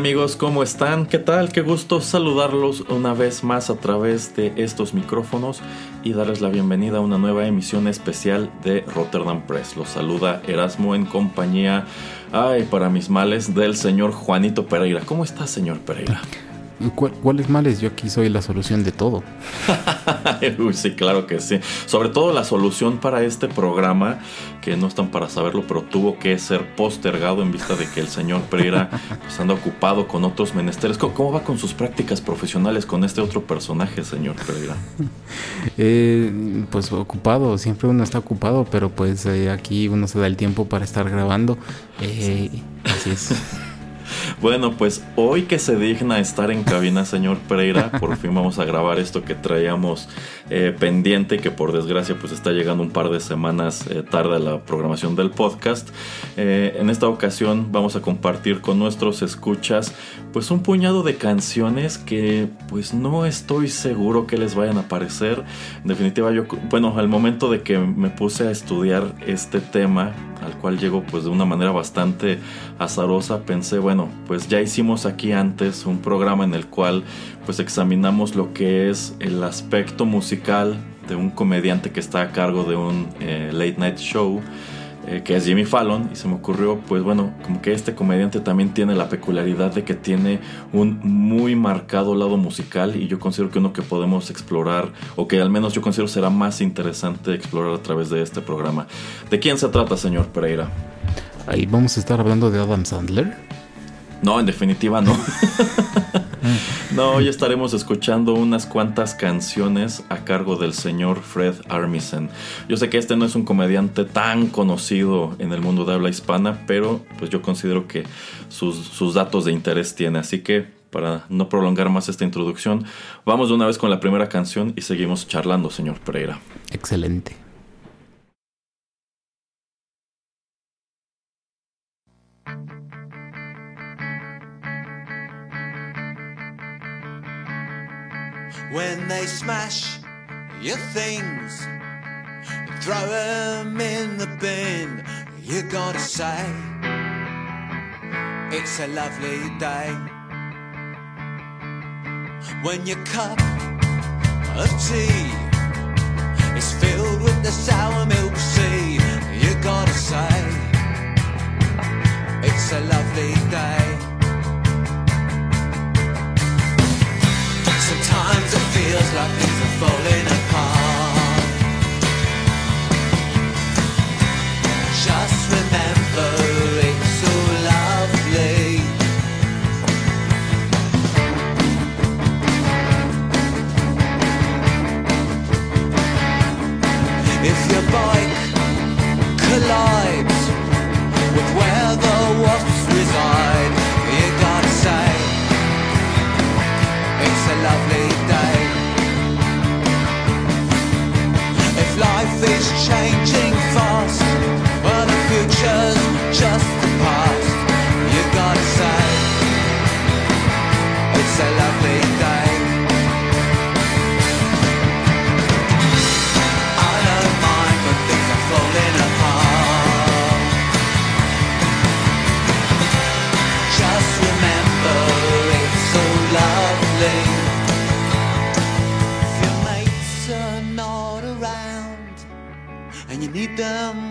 Amigos, ¿cómo están? ¿Qué tal? Qué gusto saludarlos una vez más a través de estos micrófonos y darles la bienvenida a una nueva emisión especial de Rotterdam Press. Los saluda Erasmo en compañía, ay, para mis males, del señor Juanito Pereira. ¿Cómo está, señor Pereira? ¿Cuáles males? Yo aquí soy la solución de todo. Uy, sí, claro que sí. Sobre todo la solución para este programa, que no están para saberlo, pero tuvo que ser postergado en vista de que el señor Pereira pues, anda ocupado con otros menesteres. ¿Cómo, va con sus prácticas profesionales con este otro personaje, señor Pereira? Eh, pues ocupado, siempre uno está ocupado, pero pues eh, aquí uno se da el tiempo para estar grabando. Eh, así es. Bueno, pues hoy que se digna estar en cabina, señor Pereira, por fin vamos a grabar esto que traíamos eh, pendiente, que por desgracia pues está llegando un par de semanas eh, tarde a la programación del podcast. Eh, en esta ocasión vamos a compartir con nuestros escuchas pues un puñado de canciones que pues no estoy seguro que les vayan a parecer. En definitiva, yo, bueno, al momento de que me puse a estudiar este tema, al cual llego pues de una manera bastante azarosa, pensé, bueno, pues ya hicimos aquí antes un programa en el cual pues examinamos lo que es el aspecto musical de un comediante que está a cargo de un eh, late night show. Eh, que es Jimmy Fallon, y se me ocurrió, pues bueno, como que este comediante también tiene la peculiaridad de que tiene un muy marcado lado musical, y yo considero que uno que podemos explorar, o que al menos yo considero será más interesante explorar a través de este programa. ¿De quién se trata, señor Pereira? Ahí vamos a estar hablando de Adam Sandler. No, en definitiva no. no, hoy estaremos escuchando unas cuantas canciones a cargo del señor Fred Armisen. Yo sé que este no es un comediante tan conocido en el mundo de habla hispana, pero pues yo considero que sus, sus datos de interés tiene. Así que para no prolongar más esta introducción, vamos de una vez con la primera canción y seguimos charlando, señor Pereira. Excelente. When they smash your things and throw them in the bin. You gotta say, it's a lovely day. When your cup of tea is filled with the sour milk sea, you gotta say, it's a lovely day. Sometimes it feels like things are falling apart. Just remember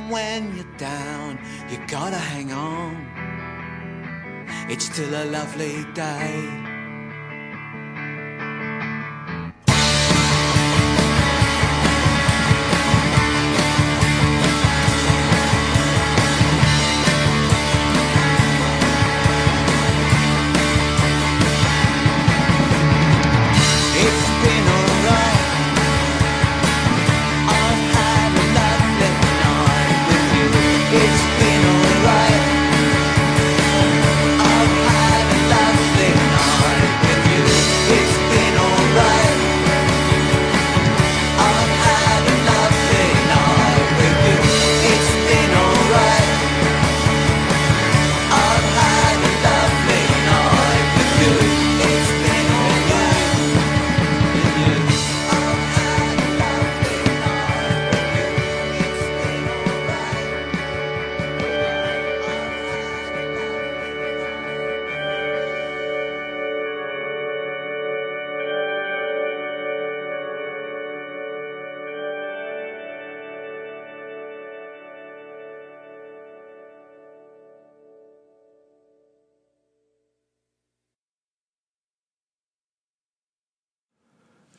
when you're down, you gotta hang on. It's still a lovely day.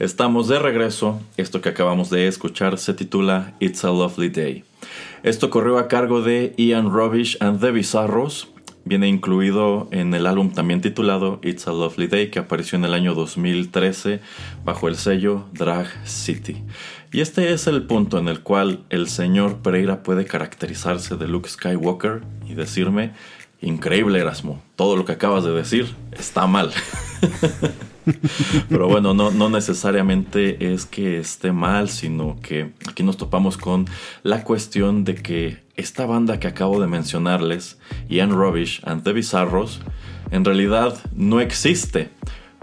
Estamos de regreso. Esto que acabamos de escuchar se titula It's a Lovely Day. Esto corrió a cargo de Ian Rubbish and the Bizarros. Viene incluido en el álbum también titulado It's a Lovely Day que apareció en el año 2013 bajo el sello Drag City. Y este es el punto en el cual el señor Pereira puede caracterizarse de Luke Skywalker y decirme, increíble Erasmo, todo lo que acabas de decir está mal. Pero bueno, no, no necesariamente es que esté mal, sino que aquí nos topamos con la cuestión de que esta banda que acabo de mencionarles, Ian Rubbish and the Bizarros, en realidad no existe.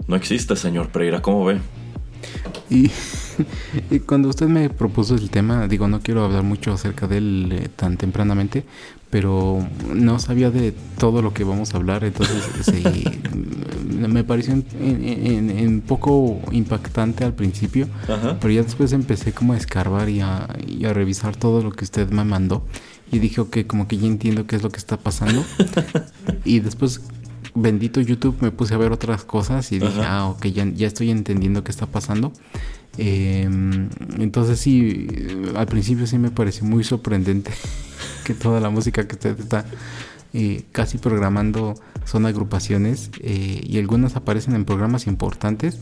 No existe, señor Pereira, ¿cómo ve? Y, cuando usted me propuso el tema, digo, no quiero hablar mucho acerca de él eh, tan tempranamente, pero no sabía de todo lo que vamos a hablar, entonces sí, me pareció un poco impactante al principio, pero ya después empecé como a escarbar y a, revisar todo lo que usted me mandó y dije, ok, como que ya entiendo qué es lo que está pasando. Y después bendito YouTube me puse a ver otras cosas y dije, ah, ok, ya, ya estoy entendiendo qué está pasando. Em, entonces sí, al principio sí me pareció muy sorprendente que toda la música que usted está eh, casi programando son agrupaciones eh, y algunas aparecen en programas importantes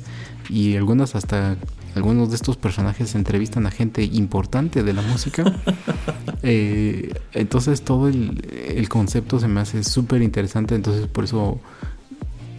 y algunas hasta algunos de estos personajes entrevistan a gente importante de la música. Eh, entonces todo el, el, concepto se me hace súper interesante, entonces por eso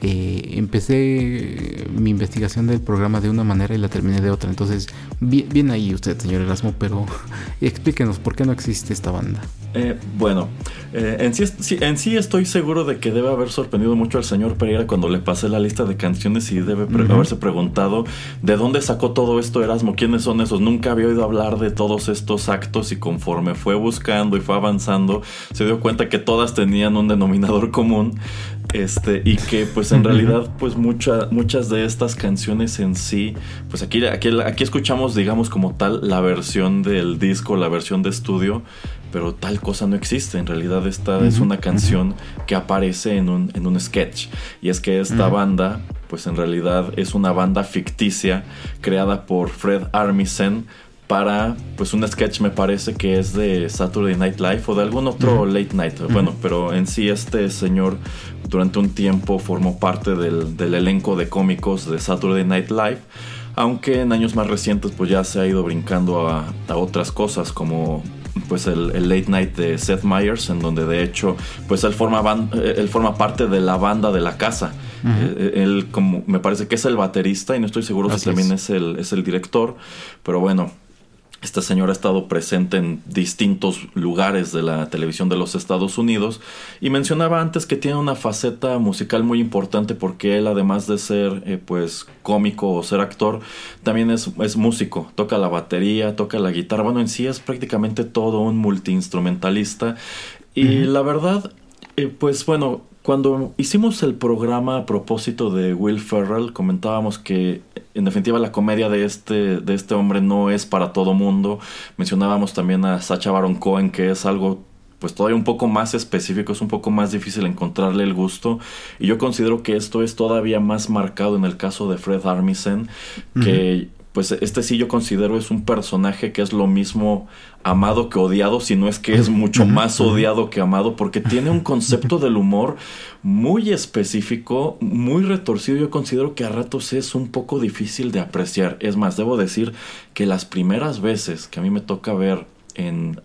eh, empecé mi investigación del programa de una manera y la terminé de otra. Entonces, bien, ahí usted, señor Erasmo, pero explíquenos por qué no existe esta banda. Eh, bueno, eh, en, sí, en, sí, estoy seguro de que debe haber sorprendido mucho al señor Pereira cuando le pasé la lista de canciones y debe haberse preguntado de dónde sacó todo esto Erasmo, quiénes son esos. Nunca había oído hablar de todos estos actos y conforme fue buscando y fue avanzando, se dio cuenta que todas tenían un denominador común. Este, y que pues en realidad pues muchas de estas canciones en sí, pues aquí, aquí, aquí escuchamos digamos como tal la versión del disco, la versión de estudio, pero tal cosa no existe. En realidad esta es una canción que aparece en un, en un sketch. Y es que esta banda, pues en realidad es una banda ficticia creada por Fred Armisen para pues un sketch me parece que es de Saturday Night Live o de algún otro late night. Bueno, pero en sí este señor durante un tiempo formó parte del, elenco de cómicos de Saturday Night Live. Aunque en años más recientes pues ya se ha ido brincando a, otras cosas como pues el, late night de Seth Meyers en donde de hecho pues él forma, él forma parte de la banda de la casa. Eh, él como me parece que es el baterista y no estoy seguro si también es. el, es el director, pero bueno, este señor ha estado presente en distintos lugares de la televisión de los Estados Unidos y mencionaba antes que tiene una faceta musical muy importante porque él además de ser eh, pues cómico o ser actor también es, es, músico, toca la batería, toca la guitarra, bueno en sí es prácticamente todo un multiinstrumentalista. Y la verdad eh, pues bueno cuando hicimos el programa a propósito de Will Ferrell, comentábamos que en definitiva la comedia de este, de este hombre no es para todo mundo. Mencionábamos también a Sacha Baron Cohen, que es algo pues todavía un poco más específico, es un poco más difícil encontrarle el gusto. Y yo considero que esto es todavía más marcado en el caso de Fred Armisen, que pues este sí yo considero es un personaje que es lo mismo amado que odiado, si no es que es mucho más odiado que amado, porque tiene un concepto del humor muy específico, muy retorcido. Yo considero que a ratos es un poco difícil de apreciar. Es más, debo decir que las primeras veces que a mí me toca ver en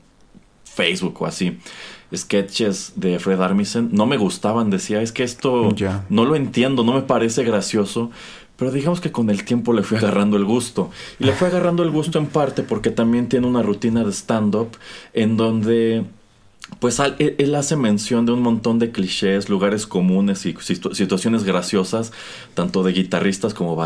Facebook o así, sketches de Fred Armisen, no me gustaban. Decía, es que esto no lo entiendo, no me parece gracioso. Pero digamos que con el tiempo le fui agarrando el gusto. Y le fui agarrando el gusto en parte porque también tiene una rutina de stand-up en donde pues él, hace mención de un montón de clichés, lugares comunes y situaciones graciosas, tanto de guitarristas como,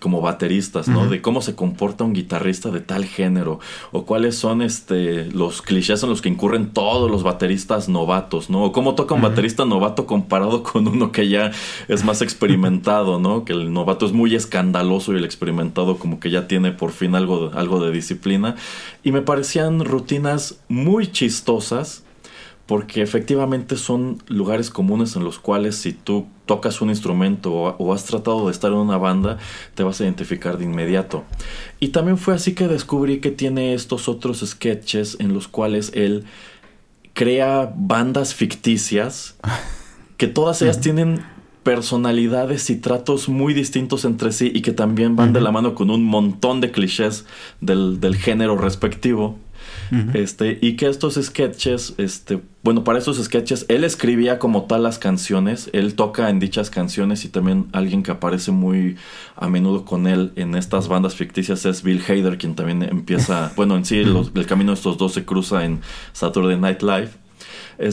como bateristas, ¿no? De cómo se comporta un guitarrista de tal género, o cuáles son este, los clichés en los que incurren todos los bateristas novatos, ¿no? O cómo toca un baterista novato comparado con uno que ya es más experimentado, ¿no? Que el novato es muy escandaloso y el experimentado como que ya tiene por fin algo, algo de disciplina. Y me parecían rutinas muy chistosas porque efectivamente son lugares comunes en los cuales si tú tocas un instrumento o, has tratado de estar en una banda, te vas a identificar de inmediato. Y también fue así que descubrí que tiene estos otros sketches en los cuales él crea bandas ficticias que todas ellas tienen personalidades y tratos muy distintos entre sí y que también van de la mano con un montón de clichés del, del género respectivo. Este, y que estos sketches, este, bueno, para esos sketches, él escribía como tal las canciones, él toca en dichas canciones y también alguien que aparece muy a menudo con él en estas bandas ficticias es Bill Hader, quien también empieza, bueno, en sí el camino de estos dos se cruza en Saturday Night Live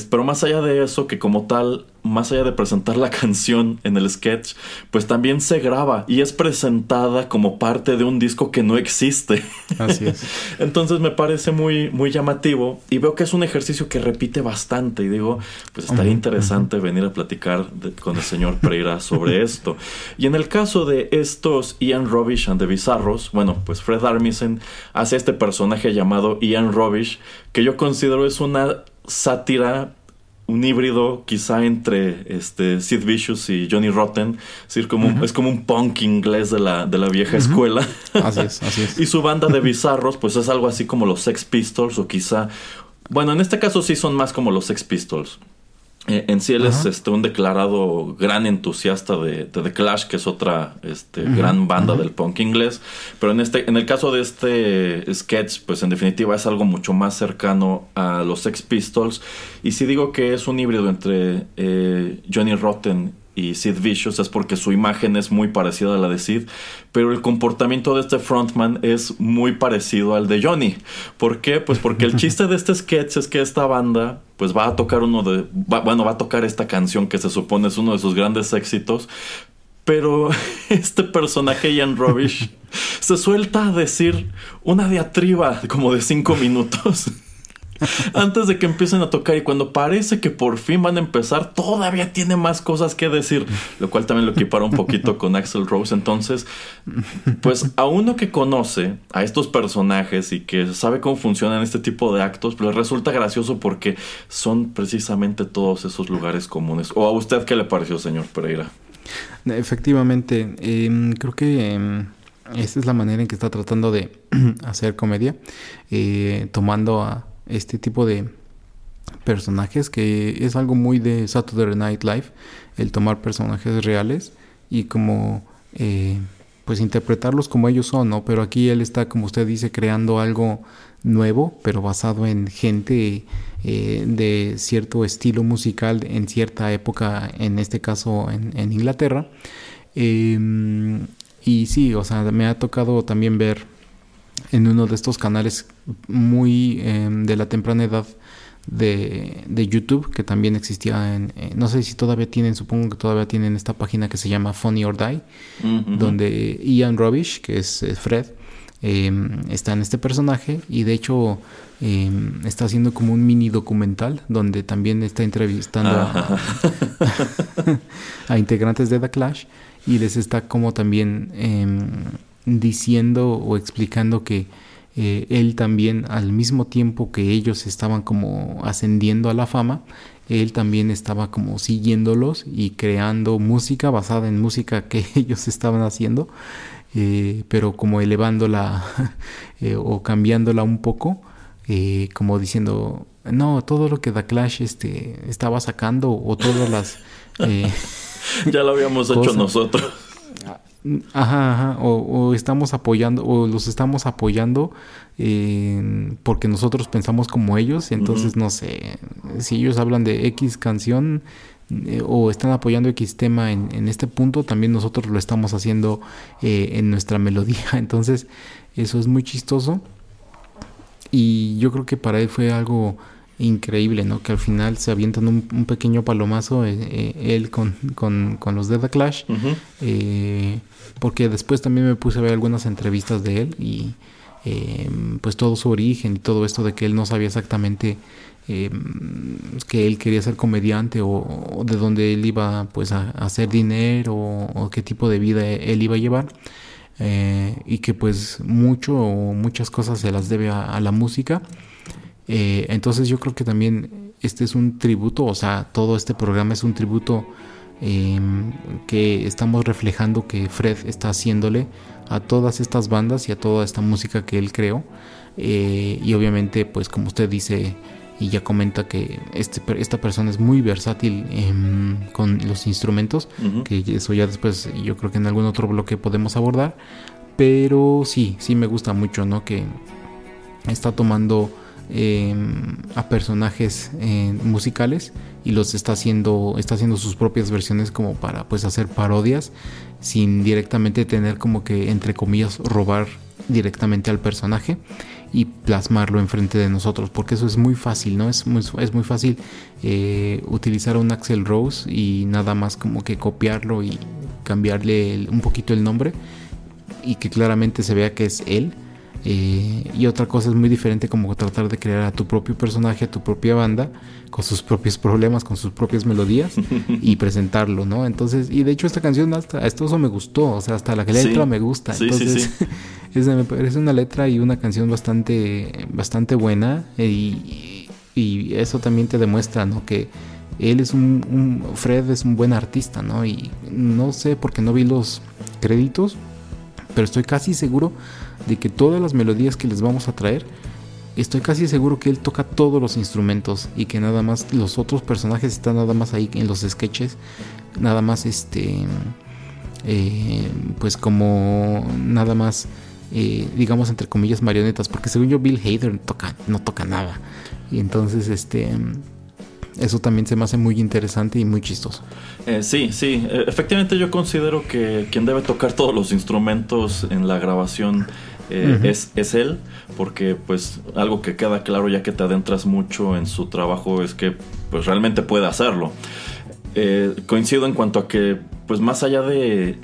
pero más allá de eso, que como tal, más allá de presentar la canción en el sketch, pues también se graba y es presentada como parte de un disco que no existe. Así es. Entonces me parece muy, muy llamativo y veo que es un ejercicio que repite bastante y digo, pues estaría interesante venir a platicar con el señor Pereira sobre esto. Y en el caso de estos Ian Robish and the Bizarros, bueno, pues Fred Armisen hace este personaje llamado Ian Robish, que yo considero es una sátira, un híbrido quizá entre este Sid Vicious y Johnny Rotten. Es, decir, como, es como un punk inglés de la, de la vieja escuela. Así es, así es. y su banda de bizarros, pues es algo así como los Sex Pistols o quizá... Bueno, en este caso sí son más como los Sex Pistols. Eh, en sí él es este, un declarado gran entusiasta de, The Clash, que es otra este, gran banda del punk inglés. Pero en, este, en el caso de este sketch, pues en definitiva es algo mucho más cercano a los Sex Pistols. Y si digo que es un híbrido entre eh, Johnny Rotten y Sid Vicious es porque su imagen es muy parecida a la de Sid, pero el comportamiento de este frontman es muy parecido al de Johnny. ¿Por qué? Pues porque el chiste de este sketch es que esta banda pues va a tocar uno de bueno, va a tocar esta canción que se supone es uno de sus grandes éxitos, pero este personaje Ian Robish se suelta a decir una diatriba como de cinco minutos. antes de que empiecen a tocar y cuando parece que por fin van a empezar, todavía tiene más cosas que decir, lo cual también lo equipara un poquito con Axel Rose. Entonces, pues a uno que conoce a estos personajes y que sabe cómo funcionan este tipo de actos, pues resulta gracioso porque son precisamente todos esos lugares comunes. ¿O a usted qué le pareció, señor Pereira? Efectivamente, em, creo que... Em, esta es la manera en que está tratando de hacer comedia, eh, tomando a, este tipo de personajes que es algo muy de Saturday Night Live, el tomar personajes reales y como eh, pues interpretarlos como ellos son, ¿no? Pero aquí él está, como usted dice, creando algo nuevo, pero basado en gente eh, de cierto estilo musical en cierta época, en este caso en, Inglaterra. Em, y sí, o sea, me ha tocado también ver en uno de estos canales muy em, de la temprana edad de, de, YouTube, que también existía en, eh, no sé si todavía tienen, supongo que todavía tienen esta página que se llama Funny or Die, donde Ian Robish, que es Fred, em, está en este personaje y de hecho em, está haciendo como un mini documental donde también está entrevistando a, a, integrantes de The Clash y les está como también diciendo o explicando que eh, él también al mismo tiempo que ellos estaban como ascendiendo a la fama, él también estaba como siguiéndolos y creando música basada en música que ellos estaban haciendo, eh, pero como elevándola eh, o cambiándola un poco, como diciendo, no, todo lo que Da Clash este, estaba sacando o todas las... ya lo habíamos hecho nosotros. Ajá, ajá. O, estamos apoyando, o los estamos apoyando porque nosotros pensamos como ellos. Entonces, no sé, si ellos hablan de X canción eh, o están apoyando X tema en, este punto, también nosotros lo estamos haciendo eh, en nuestra melodía. Entonces, eso es muy chistoso. Y yo creo que para él fue algo increíble, ¿no? Que al final se avientan un, pequeño palomazo eh, eh, él con, con, con, los Dead Clash. Eh, porque después también me puse a ver algunas entrevistas de él y pues todo su origen y todo esto de que él no sabía exactamente que él quería ser comediante o, de dónde él iba pues a, hacer dinero o, qué tipo de vida él iba a llevar. y que pues mucho o muchas cosas se las debe a la música eh, entonces yo creo que también este es un tributo, o sea, todo este programa es un tributo em, que estamos reflejando que Fred está haciéndole a todas estas bandas y a toda esta música que él creó. Eh, y obviamente, pues como usted dice y ya comenta que este, esta persona es muy versátil em, con los instrumentos, que eso ya después yo creo que en algún otro bloque podemos abordar. Pero sí, sí me gusta mucho, ¿no? Que está tomando em, a personajes eh, musicales y los está haciendo, está haciendo sus propias versiones como para pues hacer parodias sin directamente tener como que entre comillas robar directamente al personaje y plasmarlo enfrente de nosotros, porque eso es muy fácil, ¿no? Es muy, es muy fácil eh, utilizar un Axel Rose y nada más como que copiarlo y cambiarle un poquito el nombre y que claramente se vea que es él. Eh, y otra cosa es muy diferente como tratar de crear a tu propio personaje, a tu propia banda, con sus propios problemas, con sus propias melodías y presentarlo, ¿no? Entonces, y de hecho esta canción hasta esto eso me gustó, o sea, hasta la letra me gusta. Entonces, es, me parece una letra y una canción bastante, bastante buena y, y eso también te demuestra, ¿no? Que él es un, un, Fred es un buen artista, ¿no? Y no sé porque no vi los créditos, pero estoy casi seguro de que todas las melodías que les vamos a traer, estoy casi seguro que él toca todos los instrumentos y que nada más los otros personajes están nada más ahí en los sketches, nada más este, eh, pues como nada más, eh, digamos entre comillas marionetas, porque según yo Bill Hader toca, no toca nada y entonces este eso también se me hace muy interesante y muy chistoso. Eh, sí, sí, e, efectivamente yo considero que quien debe tocar todos los instrumentos en la grabación eh, es, es él, porque pues algo que queda claro ya que te adentras mucho en su trabajo es que pues realmente puede hacerlo. Eh, coincido en cuanto a que pues más allá de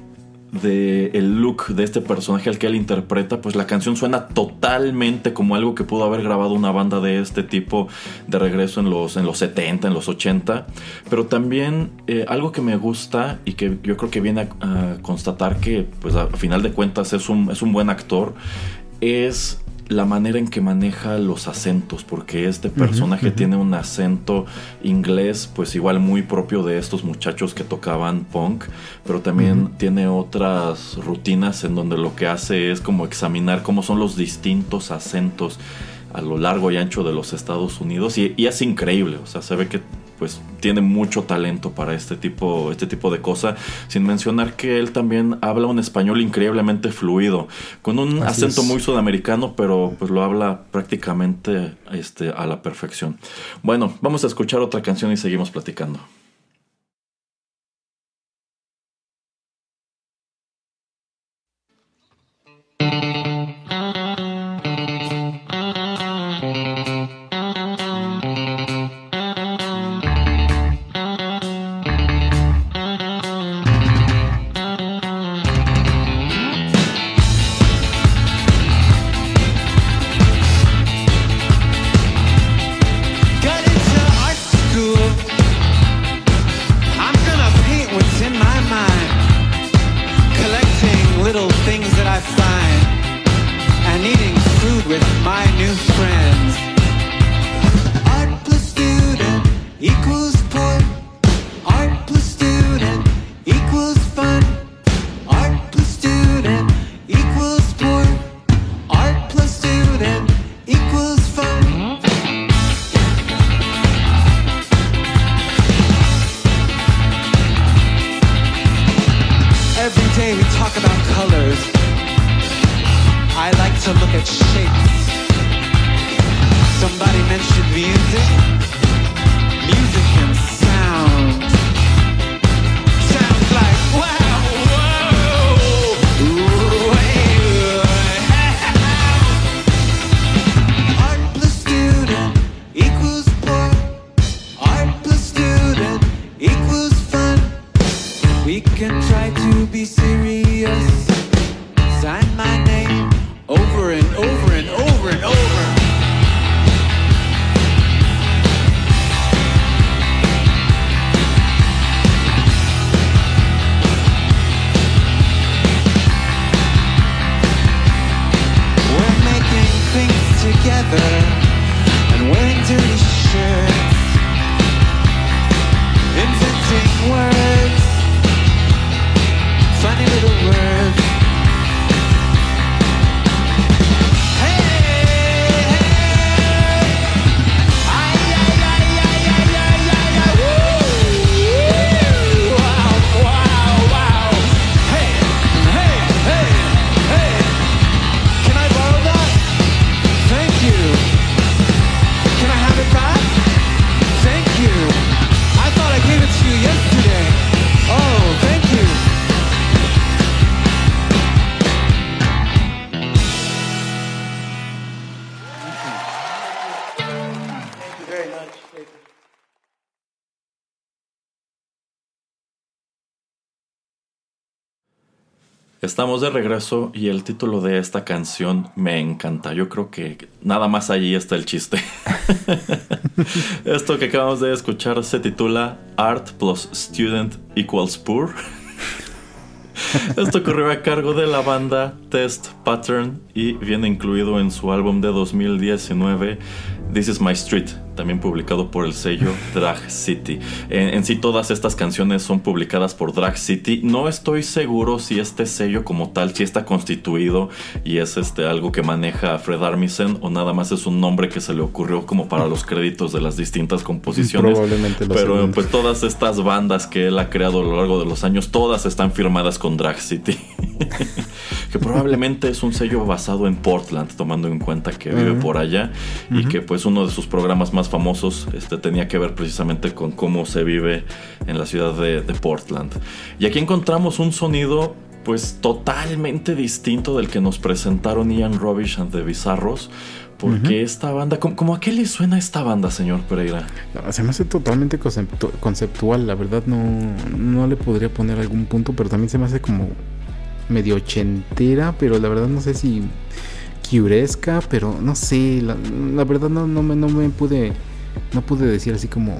de el look de este personaje al que él interpreta, pues la canción suena totalmente como algo que pudo haber grabado una banda de este tipo de regreso en los, en los 70, en los 80. Pero también eh, algo que me gusta y que yo creo que viene a, constatar que, pues a, final de cuentas es un, es un buen actor, es la manera en que maneja los acentos, porque este personaje tiene un acento inglés, pues igual muy propio de estos muchachos que tocaban punk, pero también tiene otras rutinas en donde lo que hace es como examinar cómo son los distintos acentos a lo largo y ancho de los Estados Unidos y, y es increíble, o sea, se ve que pues tiene mucho talento para este tipo, este tipo de cosas, sin mencionar que él también habla un español increíblemente fluido, con un acento muy sudamericano, pero pues lo habla prácticamente este, a la perfección. Bueno, vamos a escuchar otra canción y seguimos platicando. to look at shapes. Somebody mentioned music. Music Estamos de regreso y el título de esta canción me encanta. Yo creo que nada más allí está el chiste. Esto que acabamos de escuchar se titula Art plus Student equals Poor. Esto corrió a cargo de la banda Test Pattern y viene incluido en su álbum de 2019 This is My Street, también publicado por el sello Drag City. En, sí todas estas canciones son publicadas por Drag City. No estoy seguro si este sello como tal si está constituido y es este algo que maneja Fred Armisen o nada más es un nombre que se le ocurrió como para los créditos de las distintas composiciones. Probablemente lo Pero segundo. pues todas estas bandas que él ha creado a lo largo de los años, todas están firmadas con Drag City. que probablemente es un sello basado en Portland, tomando en cuenta que vive por allá y que pues uno de sus programas más famosos este, tenía que ver precisamente con cómo se vive en la ciudad de, de Portland. Y aquí encontramos un sonido pues totalmente distinto del que nos presentaron Ian Rubbish and the Bizarros. Porque esta banda, ¿cómo, cómo a qué le suena esta banda, señor Pereira? Se me hace totalmente conceptu- conceptual, la verdad no, no le podría poner algún punto, pero también se me hace como medio ochentera, pero la verdad no sé si curesca, pero no sé, la, la verdad no, no, me, no me pude, no pude decir así como,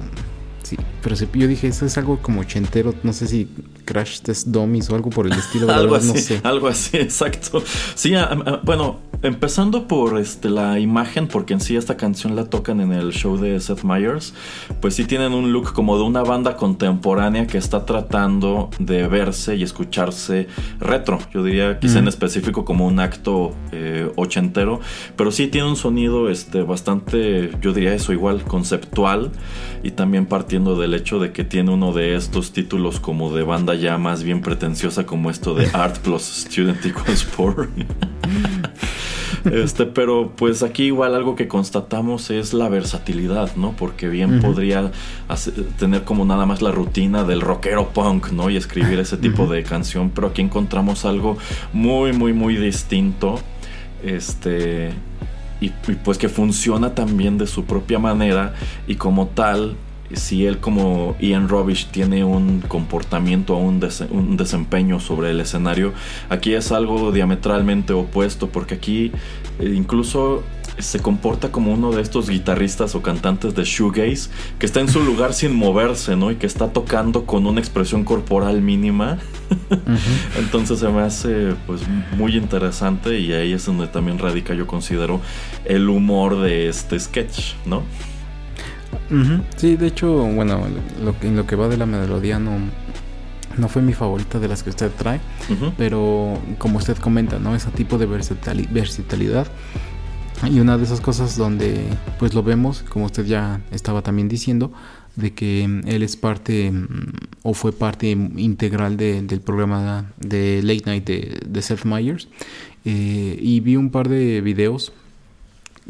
sí, pero sí, yo dije, eso es algo como ochentero, no sé si Crash Test Dummies o algo por el estilo, algo verdad así, no sé. algo así, exacto. Sí, a- a- bueno, empezando por este, la imagen, porque en sí esta canción la tocan en el show de Seth Meyers, pues sí tienen un look como de una banda contemporánea que está tratando de verse y escucharse retro. Yo diría quizá en Mm. específico como un acto eh, ochentero, pero sí tiene un sonido este, bastante, yo diría eso igual, conceptual y también partiendo del hecho de que tiene uno de estos títulos como de banda ya más bien pretenciosa como esto de Art plus Student equals Poor. Este, pero pues aquí igual algo que constatamos es la versatilidad, ¿no? Porque bien podría hacer- tener como nada más la rutina del rockero punk, ¿no? Y escribir ese tipo de canción, pero aquí encontramos algo muy, muy, muy distinto. Este. Y, y pues que funciona también de su propia manera y como tal, si él como Ian Rubbish tiene un comportamiento o un, dese- un desempeño sobre el escenario, aquí es algo diametralmente opuesto porque aquí eh, incluso se comporta como uno de estos guitarristas o cantantes de shoegaze que está en su lugar sin moverse, ¿no? Y que está tocando con una expresión corporal mínima. Entonces se me hace pues muy interesante y ahí es donde también radica yo considero el humor de este sketch, ¿no? Ujú. Sí, de hecho, bueno, lo, que- en lo que va de la melodía no, no fue mi favorita de las que usted trae, Ujú. pero como usted comenta, ¿no? Ese tipo de versatili- versatilidad. Y una de esas cosas donde pues lo vemos, como usted ya estaba también diciendo, de que mm, él es parte mm, o fue parte integral de- del programa de Late Night de, de Seth Meyers. Eh, y vi un par de videos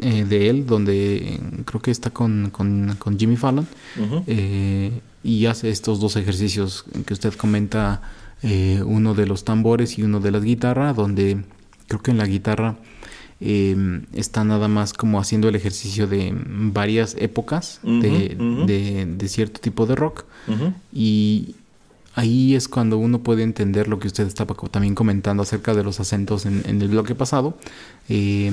eh, de él donde eh, creo que está con, con- con Jimmy Fallon eh, y hace estos dos ejercicios que usted comenta, eh, uno de los tambores y uno de la guitarra, donde creo que en la guitarra está nada más como haciendo el ejercicio de varias épocas de, de- de cierto tipo de rock. Y ahí es cuando uno puede entender lo que usted estaba también comentando acerca de los acentos en, en el bloque pasado, eh,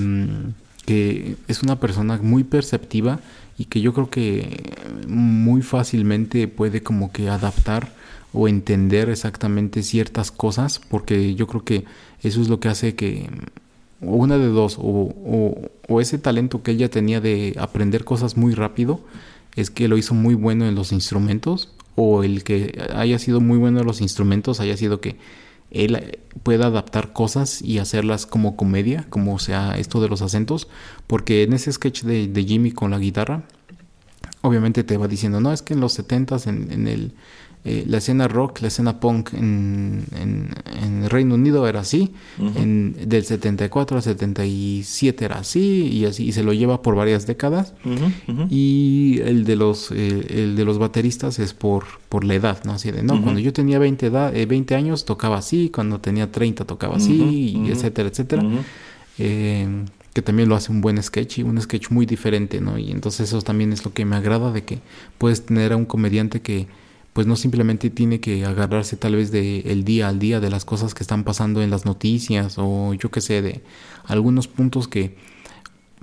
que es una persona muy perceptiva y que yo creo que muy fácilmente puede como que adaptar o entender exactamente ciertas cosas, porque yo creo que eso es lo que hace que o una de dos, o, o- o ese talento que ella tenía de aprender cosas muy rápido, es que lo hizo muy bueno en los instrumentos, o el que haya sido muy bueno en los instrumentos haya sido que él eh, pueda adaptar cosas y hacerlas como comedia, como sea esto de los acentos, porque en ese sketch de, Jimmy con la guitarra, obviamente te va diciendo, no, es que en los 70s, en, en el, eh, la escena rock, la escena punk en, en, en Reino Unido era así, Ujú. en, del 74 al 77 era así, y así, y se lo lleva por varias décadas. Y el de los eh, el de los bateristas es por, por la edad, ¿no? Así de, no, cuando yo tenía 20, edad, eh, 20 años tocaba así, cuando tenía 30 tocaba así, y etcétera, etcétera. Eh, que también lo hace un buen sketch y un sketch muy diferente, ¿no? Y entonces eso también es lo que me agrada de que puedes tener a un comediante que pues no simplemente tiene que agarrarse tal vez de el día al día de las cosas que están pasando en las noticias o yo qué sé de algunos puntos que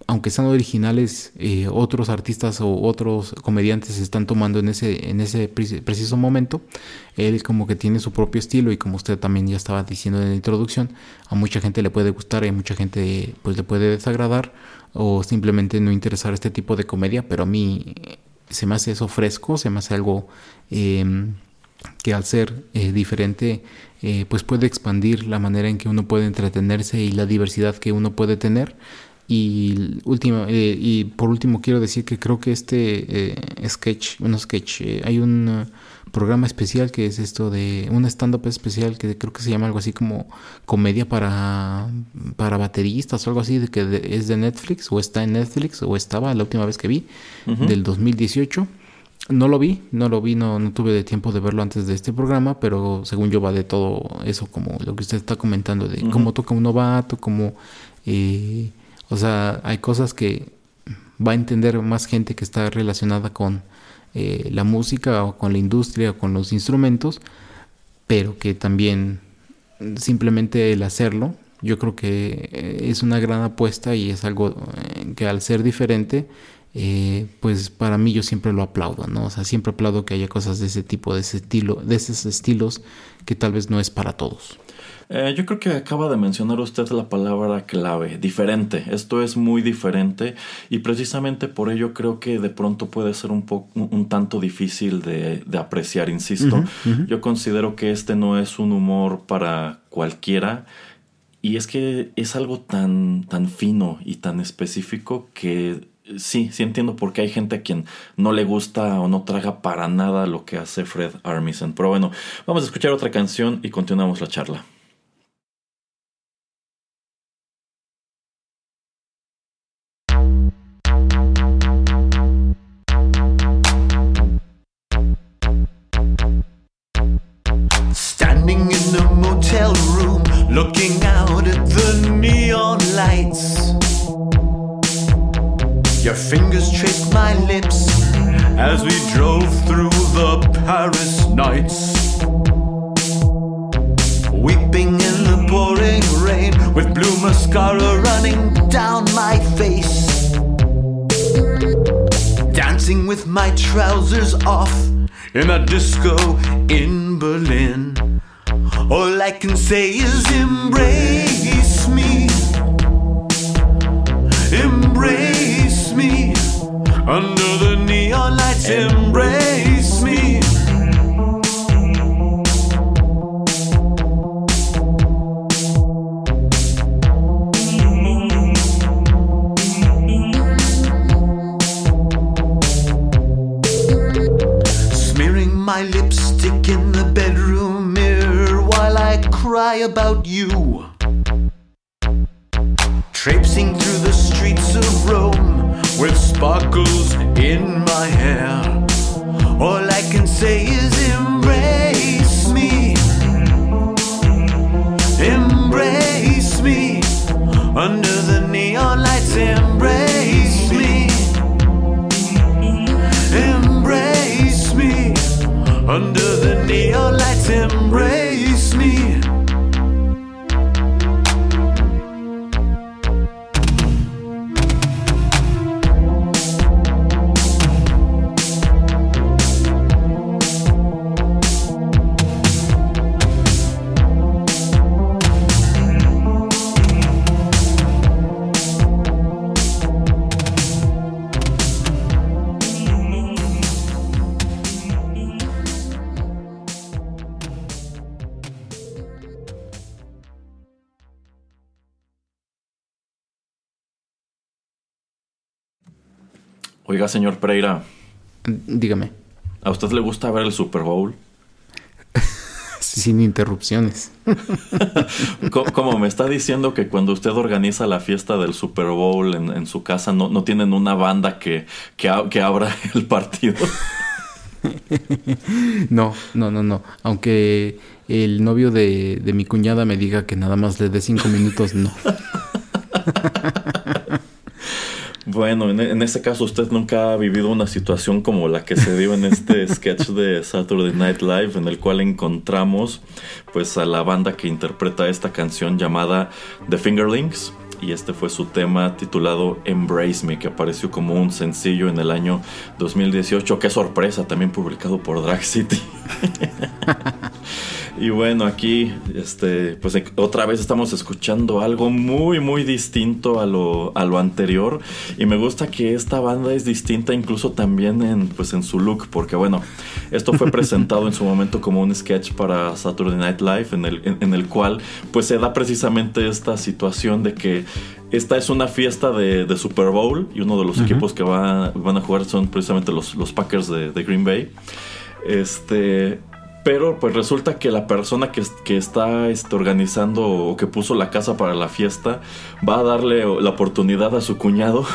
aunque sean originales, eh, otros artistas o otros comediantes están tomando en ese, en ese preciso momento. Él como que tiene su propio estilo y como usted también ya estaba diciendo en la introducción, a mucha gente le puede gustar y a mucha gente pues le puede desagradar o simplemente no interesar este tipo de comedia, pero a mí se me hace eso fresco, se me hace algo em, que al ser eh, diferente eh, pues puede expandir la manera en que uno puede entretenerse y la diversidad que uno puede tener y, último, eh, y por último quiero decir que creo que este eh, sketch, bueno sketch, eh, hay un programa especial que es esto de un stand-up especial que creo que se llama algo así como comedia para, para bateristas o algo así, de que es de Netflix o está en Netflix o estaba la última vez que vi, del 2018. No lo vi, no lo vi, no, no tuve de tiempo de verlo antes de este programa, pero según yo va de todo eso, como lo que usted está comentando, de cómo toca un novato, cómo... Eh, o sea, hay cosas que va a entender más gente que está relacionada con eh, la música o con la industria o con los instrumentos, pero que también simplemente el hacerlo, yo creo que eh, es una gran apuesta y es algo que al ser diferente, pues para mí yo siempre lo aplaudo, ¿no? O sea, siempre aplaudo que haya cosas de ese tipo, de ese estilo, de esos estilos que tal vez no es para todos. Eh, yo creo que acaba de mencionar usted la palabra clave, diferente. Esto es muy diferente y precisamente por ello creo que de pronto puede ser un, poco, un tanto difícil de, apreciar, insisto. Yo considero que este no es un humor para cualquiera. Y es que es algo tan, tan fino y tan específico que sí, sí entiendo por qué hay gente a quien no le gusta o no traga para nada lo que hace Fred Armisen. Pero bueno, vamos a escuchar otra canción y continuamos la charla. Say is embrace me. Embrace me. Under the neon lights, embrace me. Smearing my lipstick cry about you. Traipsing through the streets of Rome with sparkles in my hair. All I can say is embrace me. Embrace me. Under the neon lights, embrace me. Embrace me. Under the neon lights, embrace Oiga, señor Pereira. Dígame. ¿A usted le gusta ver el Super Bowl? Sin interrupciones. ¿Cómo me está diciendo que cuando usted organiza la fiesta del Super Bowl en, su casa no, tienen una banda que, que, abra el partido? no, no, no, no. Aunque el novio de, de mi cuñada me diga que nada más le dé cinco minutos, no. Bueno, en, en este caso usted nunca ha vivido una situación como la que se dio en este sketch de Saturday Night Live en el cual encontramos pues a la banda que interpreta esta canción llamada The Fingerlings y este fue su tema titulado Embrace Me, que apareció como un sencillo en el año 2018. Qué sorpresa, también publicado por Drag City. Y bueno, aquí, este, pues otra vez estamos escuchando algo muy, muy distinto a lo, a lo anterior. Y me gusta que esta banda es distinta incluso también en, pues en su look, porque bueno, esto fue presentado en su momento como un sketch para Saturday Night Live, en el, en, el cual pues se da precisamente esta situación de que esta es una fiesta de, Super Bowl y uno de los equipos que va, van a jugar son precisamente los, los Packers de, de Green Bay. Este, pero pues resulta que la persona que, que está este, organizando o que puso la casa para la fiesta va a darle la oportunidad a su cuñado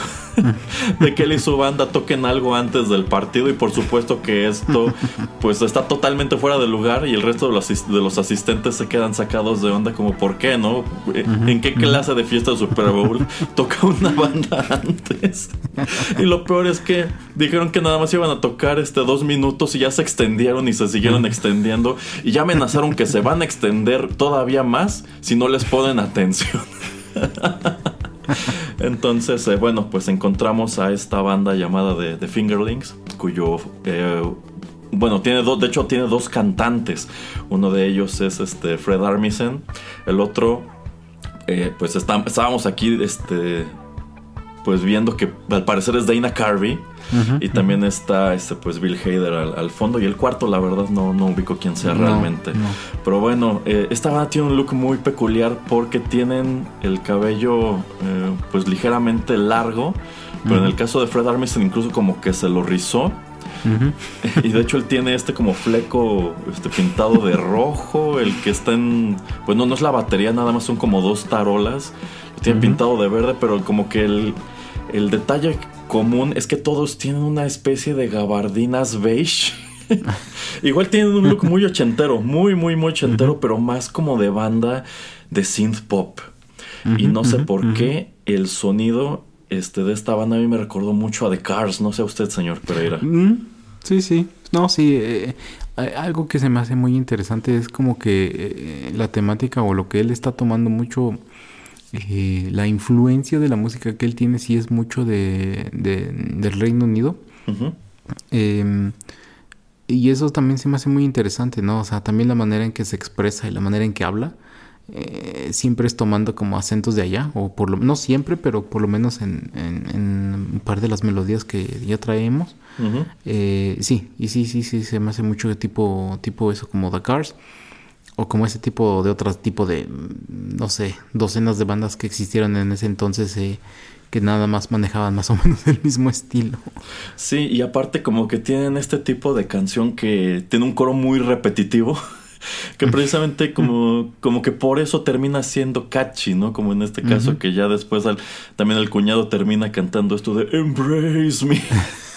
de que él y su banda toquen algo antes del partido y por supuesto que esto pues está totalmente fuera de lugar y el resto de los, de los asistentes se quedan sacados de onda como ¿por qué no? ¿En qué clase de fiesta de Super Bowl toca una banda antes? Y lo peor es que dijeron que nada más iban a tocar este dos minutos y ya se extendieron y se siguieron extendiendo y ya amenazaron que se van a extender todavía más si no les ponen atención. Entonces, eh, bueno, pues encontramos a esta banda llamada de, The Fingerlings, cuyo... Eh, bueno, tiene dos, de hecho tiene dos cantantes. Uno de ellos es este Fred Armisen. El otro, eh, pues estábamos aquí, este, pues viendo que al parecer es Dana Carvey y también está este pues Bill Hader al, fondo. Y el cuarto, la verdad, no, no ubico quién sea realmente. Pero bueno, eh, esta banda tiene un look muy peculiar porque tienen el cabello eh, pues ligeramente largo. Pero en el caso de Fred Armisen incluso como que se lo rizó. Y de hecho él tiene este como fleco este pintado de rojo, el que está en pues no no es la batería, nada más son como dos tarolas. tiene pintado de verde, pero como que el el detalle común es que todos tienen una especie de gabardinas beige. Igual tienen un look muy ochentero, muy, muy, muy ochentero, pero más como de banda de synth pop. y no sé por qué el sonido este, de esta banda a mí me recordó mucho a The Cars. No sé usted, señor Pereira. Mm, sí, sí. No, sí. Eh, eh, algo que se me hace muy interesante es como que eh, la temática o lo que él está tomando mucho eh, la influencia de la música que él tiene sí es mucho de, del Reino Unido. Em, y eso también se me hace muy interesante, ¿no? O sea, también la manera en que se expresa y la manera en que habla. Eh, siempre es tomando como acentos de allá, o por lo no siempre, pero por lo menos en, un par de las melodías que ya traemos. Eh, sí, y sí, sí, sí, se me hace mucho de tipo, tipo eso como The Cars o como ese tipo de otro tipo de, no sé, docenas de bandas que existieron en ese entonces eh, que nada más manejaban más o menos el mismo estilo. Sí, y aparte como que tienen este tipo de canción que tiene un coro muy repetitivo. Que precisamente como, como que por eso termina siendo catchy, ¿no? Como en este caso que ya después también el cuñado termina cantando esto de Embrace me.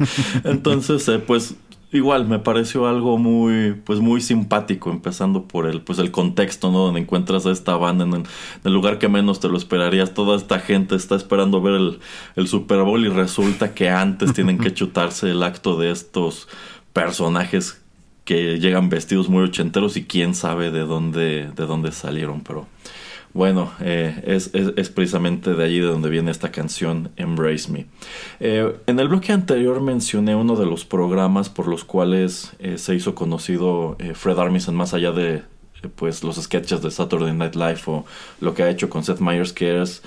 Entonces, eh, pues Igual me pareció algo muy, pues muy simpático, empezando por el, pues el contexto, ¿no? Donde encuentras a esta banda en el, lugar que menos te lo esperarías. Toda esta gente está esperando ver el, el Super Bowl y resulta que antes tienen que chutarse el acto de estos personajes que llegan vestidos muy ochenteros y quién sabe de dónde, de dónde salieron, pero bueno, eh, es, precisamente de allí de donde viene esta canción Embrace Me. Eh, en el bloque anterior mencioné uno de los programas por los cuales eh, se hizo conocido Fred Armisen más allá de pues los sketches de Saturday Night Live o lo que ha hecho con Seth Meyers que es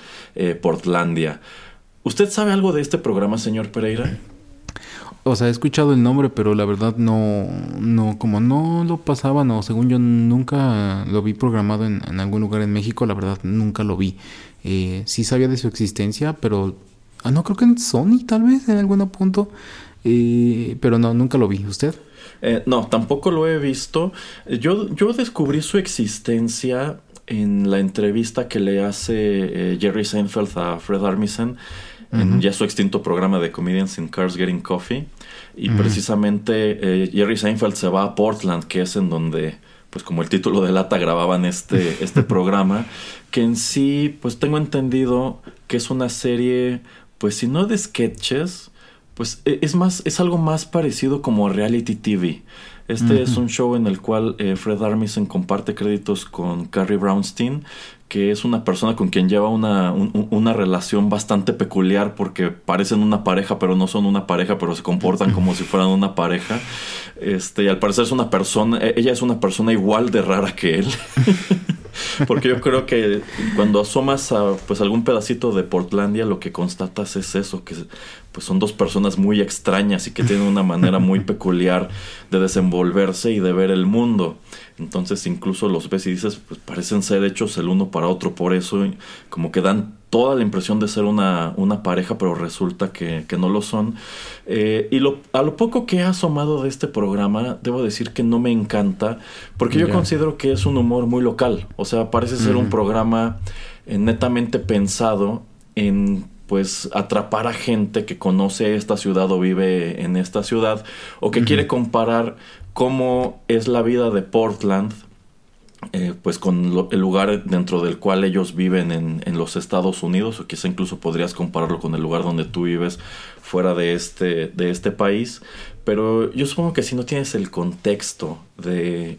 Portlandia. ¿Usted sabe algo de este programa, señor Pereira? O sea, he escuchado el nombre, pero la verdad no, no, como no lo pasaban o según yo nunca lo vi programado en, algún lugar en México, la verdad nunca lo vi. Eh, sí sabía de su existencia, pero ah, no creo que en Sony tal vez en algún punto, eh, pero no, nunca lo vi. ¿Usted? Eh, no, tampoco lo he visto. Yo, yo descubrí su existencia en la entrevista que le hace Jerry Seinfeld a Fred Armisen en ya su extinto programa de Comedians in Cars Getting Coffee. Y precisamente eh, Jerry Seinfeld se va a Portland, que es en donde, pues como el título de lata, grababan este, este programa, que en sí, pues tengo entendido que es una serie pues si no de sketches, pues e, es más, es algo más parecido como reality TV. Este es un show en el cual eh, Fred Armisen comparte créditos con Carrie Brownstein, que es una persona con quien lleva una, una, relación bastante peculiar porque parecen una pareja, pero no son una pareja, pero se comportan como si fueran una pareja. Este, y al parecer es una persona, e, ella es una persona igual de rara que él. Porque yo creo que cuando asomas a pues algún pedacito de Portlandia, lo que constatas es eso, que pues son dos personas muy extrañas y que tienen una manera muy peculiar de desenvolverse y de ver el mundo. Entonces incluso los ves y dices, pues parecen ser hechos el uno para otro, por eso como que dan toda la impresión de ser una, una pareja, pero resulta que, no lo son. Eh, y lo, a lo poco que he asomado de este programa, debo decir que no me encanta, porque yo considero que es un humor muy local, o sea, parece ser un programa eh, netamente pensado en pues atrapar a gente que conoce esta ciudad o vive en esta ciudad o que quiere comparar cómo es la vida de Portland eh, pues con el lugar dentro del cual ellos viven en, en, los Estados Unidos o quizá incluso podrías compararlo con el lugar donde tú vives fuera de este, de este país. Pero yo supongo que si no tienes el contexto de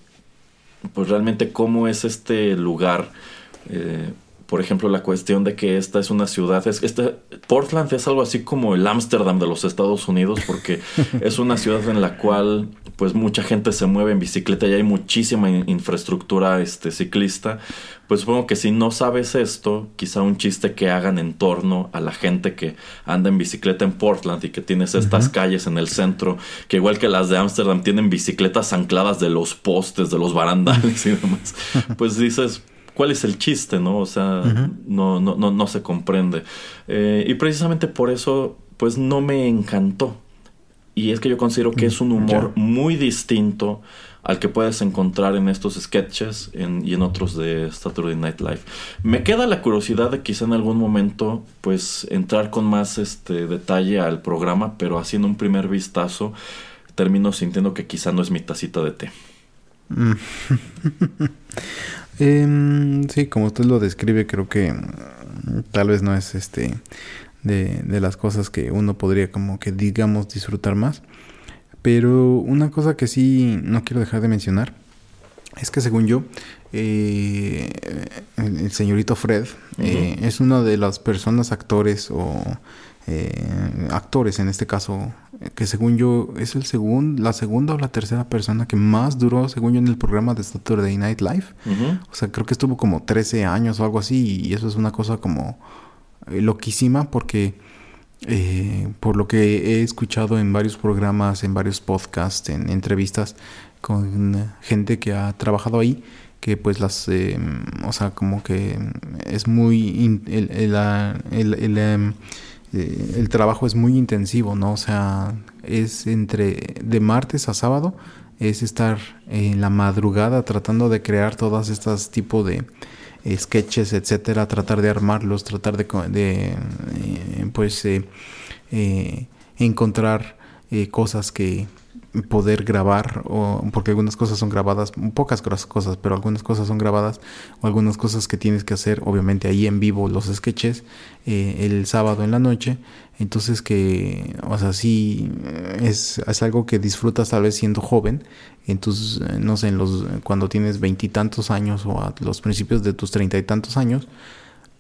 pues realmente cómo es este lugar eh, por ejemplo, la cuestión de que esta es una ciudad, es, este, Portland es algo así como el Ámsterdam de los Estados Unidos, porque es una ciudad en la cual pues mucha gente se mueve en bicicleta y hay muchísima infraestructura este, ciclista. Pues supongo que si no sabes esto, quizá un chiste que hagan en torno a la gente que anda en bicicleta en Portland y que tienes estas calles en el centro, que igual que las de Ámsterdam tienen bicicletas ancladas de los postes, de los barandales y demás, pues dices, cuál es el chiste, ¿no? O sea, no, no, no, no, se comprende. Eh, y precisamente por eso, pues no me encantó. Y es que yo considero que es un mm, humor muy distinto al que puedes encontrar en estos sketches y en otros de Saturday Night Live. Me queda la curiosidad de quizá en algún momento pues entrar con más este detalle al programa, pero haciendo un primer vistazo termino sintiendo que quizá no es mi tacita de té. Mm. Eh, sí, como usted lo describe, creo que mm, tal vez no es este de, de, las cosas que uno podría como que digamos disfrutar más. Pero una cosa que sí no quiero dejar de mencionar es que según yo, eh, el, señorito Fred eh, es una de las personas, actores o eh, actores en este caso, que según yo es el segundo, la segunda o la tercera persona que más duró, según yo, en el programa de Saturday Night Live. O sea, creo que estuvo como 13 años o algo así, y eso es una cosa como loquísima porque eh, por lo que he escuchado en varios programas, en varios podcasts, en entrevistas con gente que ha trabajado ahí, que pues las, o sea, como que es muy... el, el em, eh, el trabajo es muy intensivo, ¿no? O sea, es entre de martes a sábado, es estar en la madrugada tratando de crear todas estas tipos de eh, sketches, etcétera, tratar de armarlos, tratar de, de eh, pues encontrar cosas que poder grabar, o, porque algunas cosas son grabadas, pocas cosas, pero algunas cosas son grabadas, o algunas cosas que tienes que hacer, obviamente ahí en vivo los sketches, eh, el sábado en la noche, entonces que, o sea, sí, es, es algo que disfrutas tal vez siendo joven, entonces, no sé, en los, cuando tienes veintitantos años o a los principios de tus treinta y tantos años,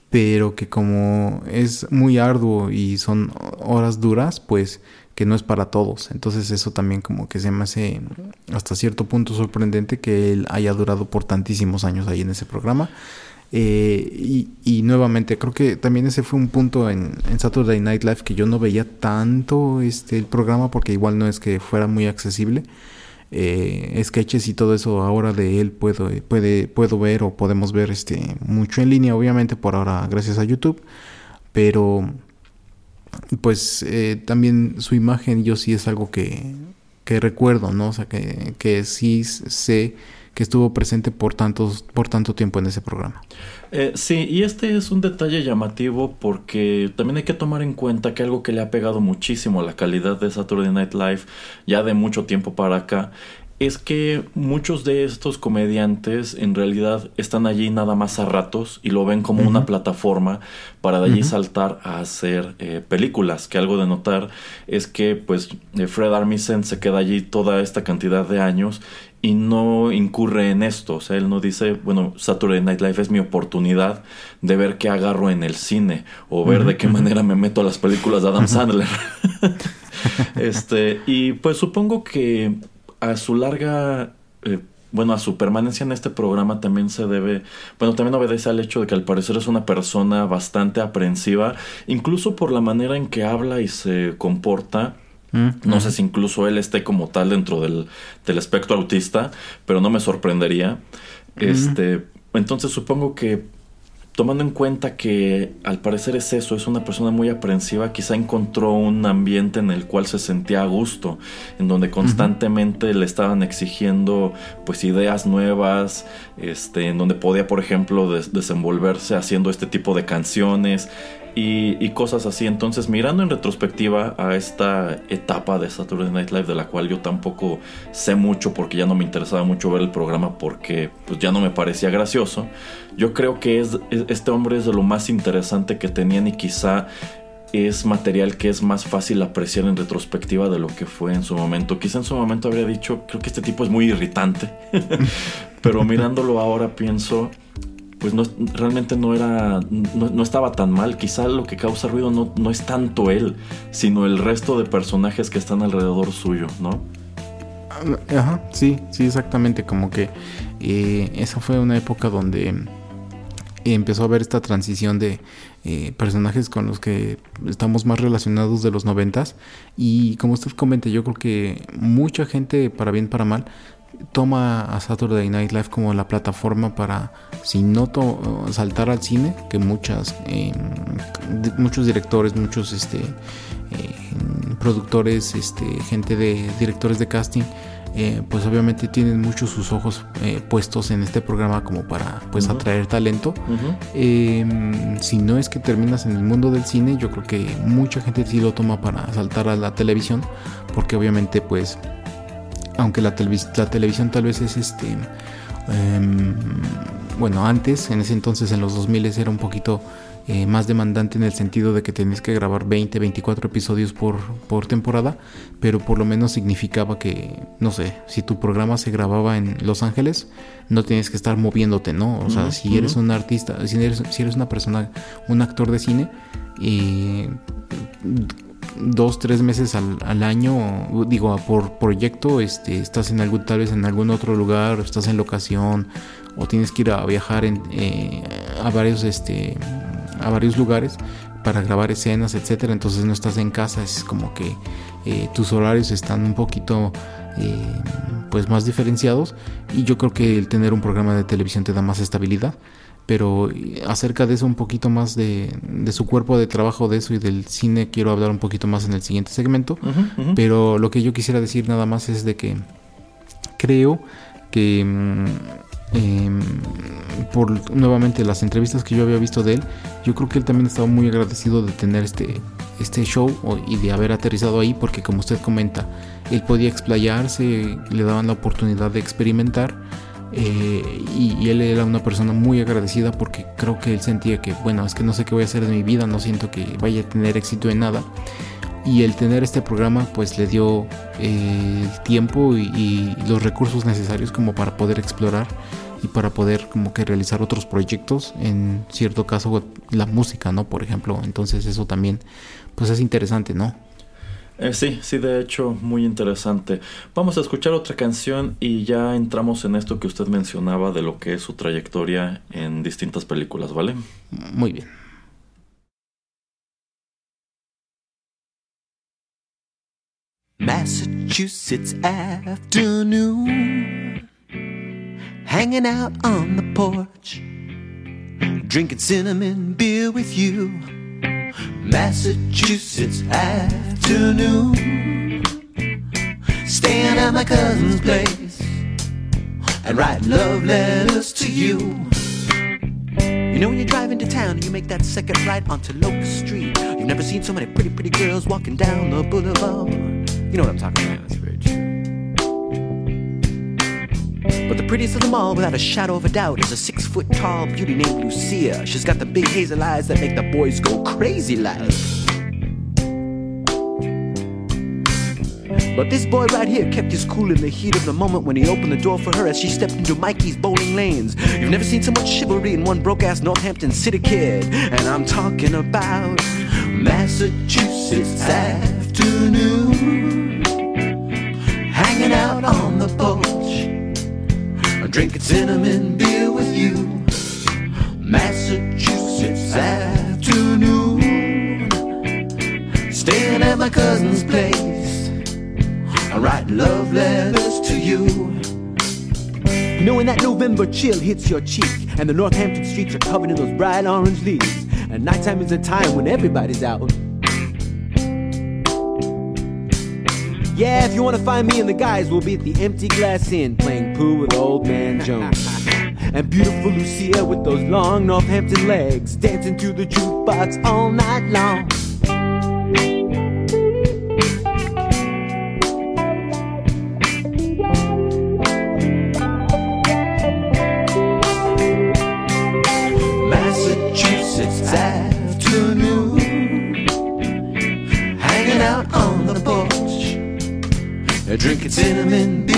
pero que como es muy arduo y son horas duras, pues que no es para todos. Entonces eso también como que se me hace hasta cierto punto sorprendente que él haya durado por tantísimos años ahí en ese programa. Eh, y, nuevamente creo que también ese fue un punto en, Saturday Night Live que yo no veía tanto este el programa porque igual no es que fuera muy accesible. Eh, sketches y todo eso ahora de él puedo, puede, puedo ver o podemos ver este mucho en línea obviamente por ahora gracias a YouTube pero pues eh, también su imagen yo sí es algo que, que recuerdo, ¿no? O sea, que, que sí sé que estuvo presente por, tantos, por tanto tiempo en ese programa. Eh, sí, y este es un detalle llamativo porque también hay que tomar en cuenta que algo que le ha pegado muchísimo a la calidad de Saturday Night Live ya de mucho tiempo para acá es que muchos de estos comediantes en realidad están allí nada más a ratos y lo ven como una plataforma para de allí saltar a hacer eh, películas. Que algo de notar es que pues eh, Fred Armisen se queda allí toda esta cantidad de años y no incurre en esto. O sea, él no dice, bueno, Saturday Night Live es mi oportunidad de ver qué agarro en el cine o ver de qué manera me meto a las películas de Adam Sandler. este, y pues supongo que a su larga, eh, bueno, a su permanencia en este programa también se debe, bueno, también obedece al hecho de que al parecer es una persona bastante aprensiva, incluso por la manera en que habla y se comporta. Mm, no sé si incluso él esté como tal dentro del, del espectro autista, pero no me sorprendería. Este, entonces supongo que tomando en cuenta que al parecer es eso, es una persona muy aprensiva, quizá encontró un ambiente en el cual se sentía a gusto, en donde constantemente le estaban exigiendo pues ideas nuevas, este, en donde podía por ejemplo desenvolverse haciendo este tipo de canciones, y, cosas así. Entonces, mirando en retrospectiva a esta etapa de Saturday Night Live, de la cual yo tampoco sé mucho porque ya no me interesaba mucho ver el programa porque pues, ya no me parecía gracioso, yo creo que es, este hombre es de lo más interesante que tenían y quizá es material que es más fácil apreciar en retrospectiva de lo que fue en su momento. Quizá en su momento habría dicho, creo que este tipo es muy irritante, pero mirándolo ahora pienso pues no, realmente no era, no, estaba tan mal. Quizá lo que causa ruido no, no es tanto él, sino el resto de personajes que están alrededor suyo, ¿no? Ajá, sí, sí, exactamente. Como que eh, esa fue una época donde empezó a haber esta transición de eh, personajes con los que estamos más relacionados de los noventas. Y como usted comenta, yo creo que mucha gente, para bien, para mal, toma a Saturday Night Live como la plataforma para, si no saltar al cine, que muchas, eh, muchos directores, muchos este, eh, productores, este, gente de directores de casting, eh, pues obviamente tienen muchos sus ojos puestos en este programa como para pues atraer talento. Em, si no es que terminas en el mundo del cine, yo creo que mucha gente sí lo toma para saltar a la televisión, porque obviamente pues aunque la, la televisión tal vez es este, em, bueno, antes, en ese entonces, en los 2000 era un poquito eh, más demandante en el sentido de que tenías que grabar 20, 24 episodios por, por temporada, pero por lo menos significaba que, no sé, si tu programa se grababa en Los Ángeles, no tienes que estar moviéndote, ¿no? O sea, si eres un artista, si eres, si eres una persona, un actor de cine, y dos, tres meses al, al, año, digo, por proyecto, este, estás en algún, tal vez en algún otro lugar, estás en locación, o tienes que ir a viajar en, eh, a varios, este, a varios lugares para grabar escenas, etcétera. Entonces no estás en casa, es como que eh, tus horarios están un poquito eh, pues más diferenciados y yo creo que el tener un programa de televisión te da más estabilidad pero acerca de eso un poquito más de, su cuerpo de trabajo de eso y del cine quiero hablar un poquito más en el siguiente segmento. Pero lo que yo quisiera decir nada más es de que creo que mm, em, por nuevamente las entrevistas que yo había visto de él yo creo que él también estaba muy agradecido de tener este este show y de haber aterrizado ahí porque como usted comenta él podía explayarse le daban la oportunidad de experimentar eh, y, él era una persona muy agradecida porque creo que él sentía que, bueno, es que no sé qué voy a hacer de mi vida, no siento que vaya a tener éxito en nada. Y el tener este programa pues le dio eh, el tiempo y, los recursos necesarios como para poder explorar y para poder como que realizar otros proyectos, en cierto caso la música, ¿no? Por ejemplo, entonces eso también pues es interesante, ¿no? Eh, sí, sí, de hecho, muy interesante. Vamos a escuchar otra canción y ya entramos en esto que usted mencionaba de lo que es su trayectoria en distintas películas, ¿vale? Muy bien. Massachusetts afternoon, hanging out on the porch, drinking cinnamon beer with you. Massachusetts afternoon. Staying at my cousin's place and writing love letters to you. You know when you're driving to town and you make that second right onto Locust Street, you've never seen so many pretty, pretty girls walking down the boulevard. You know what I'm talking about, prettiest of them all, without a shadow of a doubt, is a six foot tall beauty named Lucia. She's got the big hazel eyes that make the boys go crazy like. But this boy right here kept his cool in the heat of the moment when he opened the door for her as she stepped into Mikey's bowling lanes. You've never seen so much chivalry in one broke ass Northampton City kid. And I'm talking about Massachusetts afternoon. Hanging out on the porch, drinking cinnamon beer with you. Massachusetts afternoon. Staying at my cousin's place. I write love letters to you. You know when that November chill hits your cheek and the Northampton streets are covered in those bright orange leaves, and nighttime is a time when everybody's out. Yeah, if you want to find me and the guys, we'll be at the Empty Glass Inn playing pool with Old Man Jones. and beautiful Lucia with those long Northampton legs dancing to the jukebox all night long. Drinking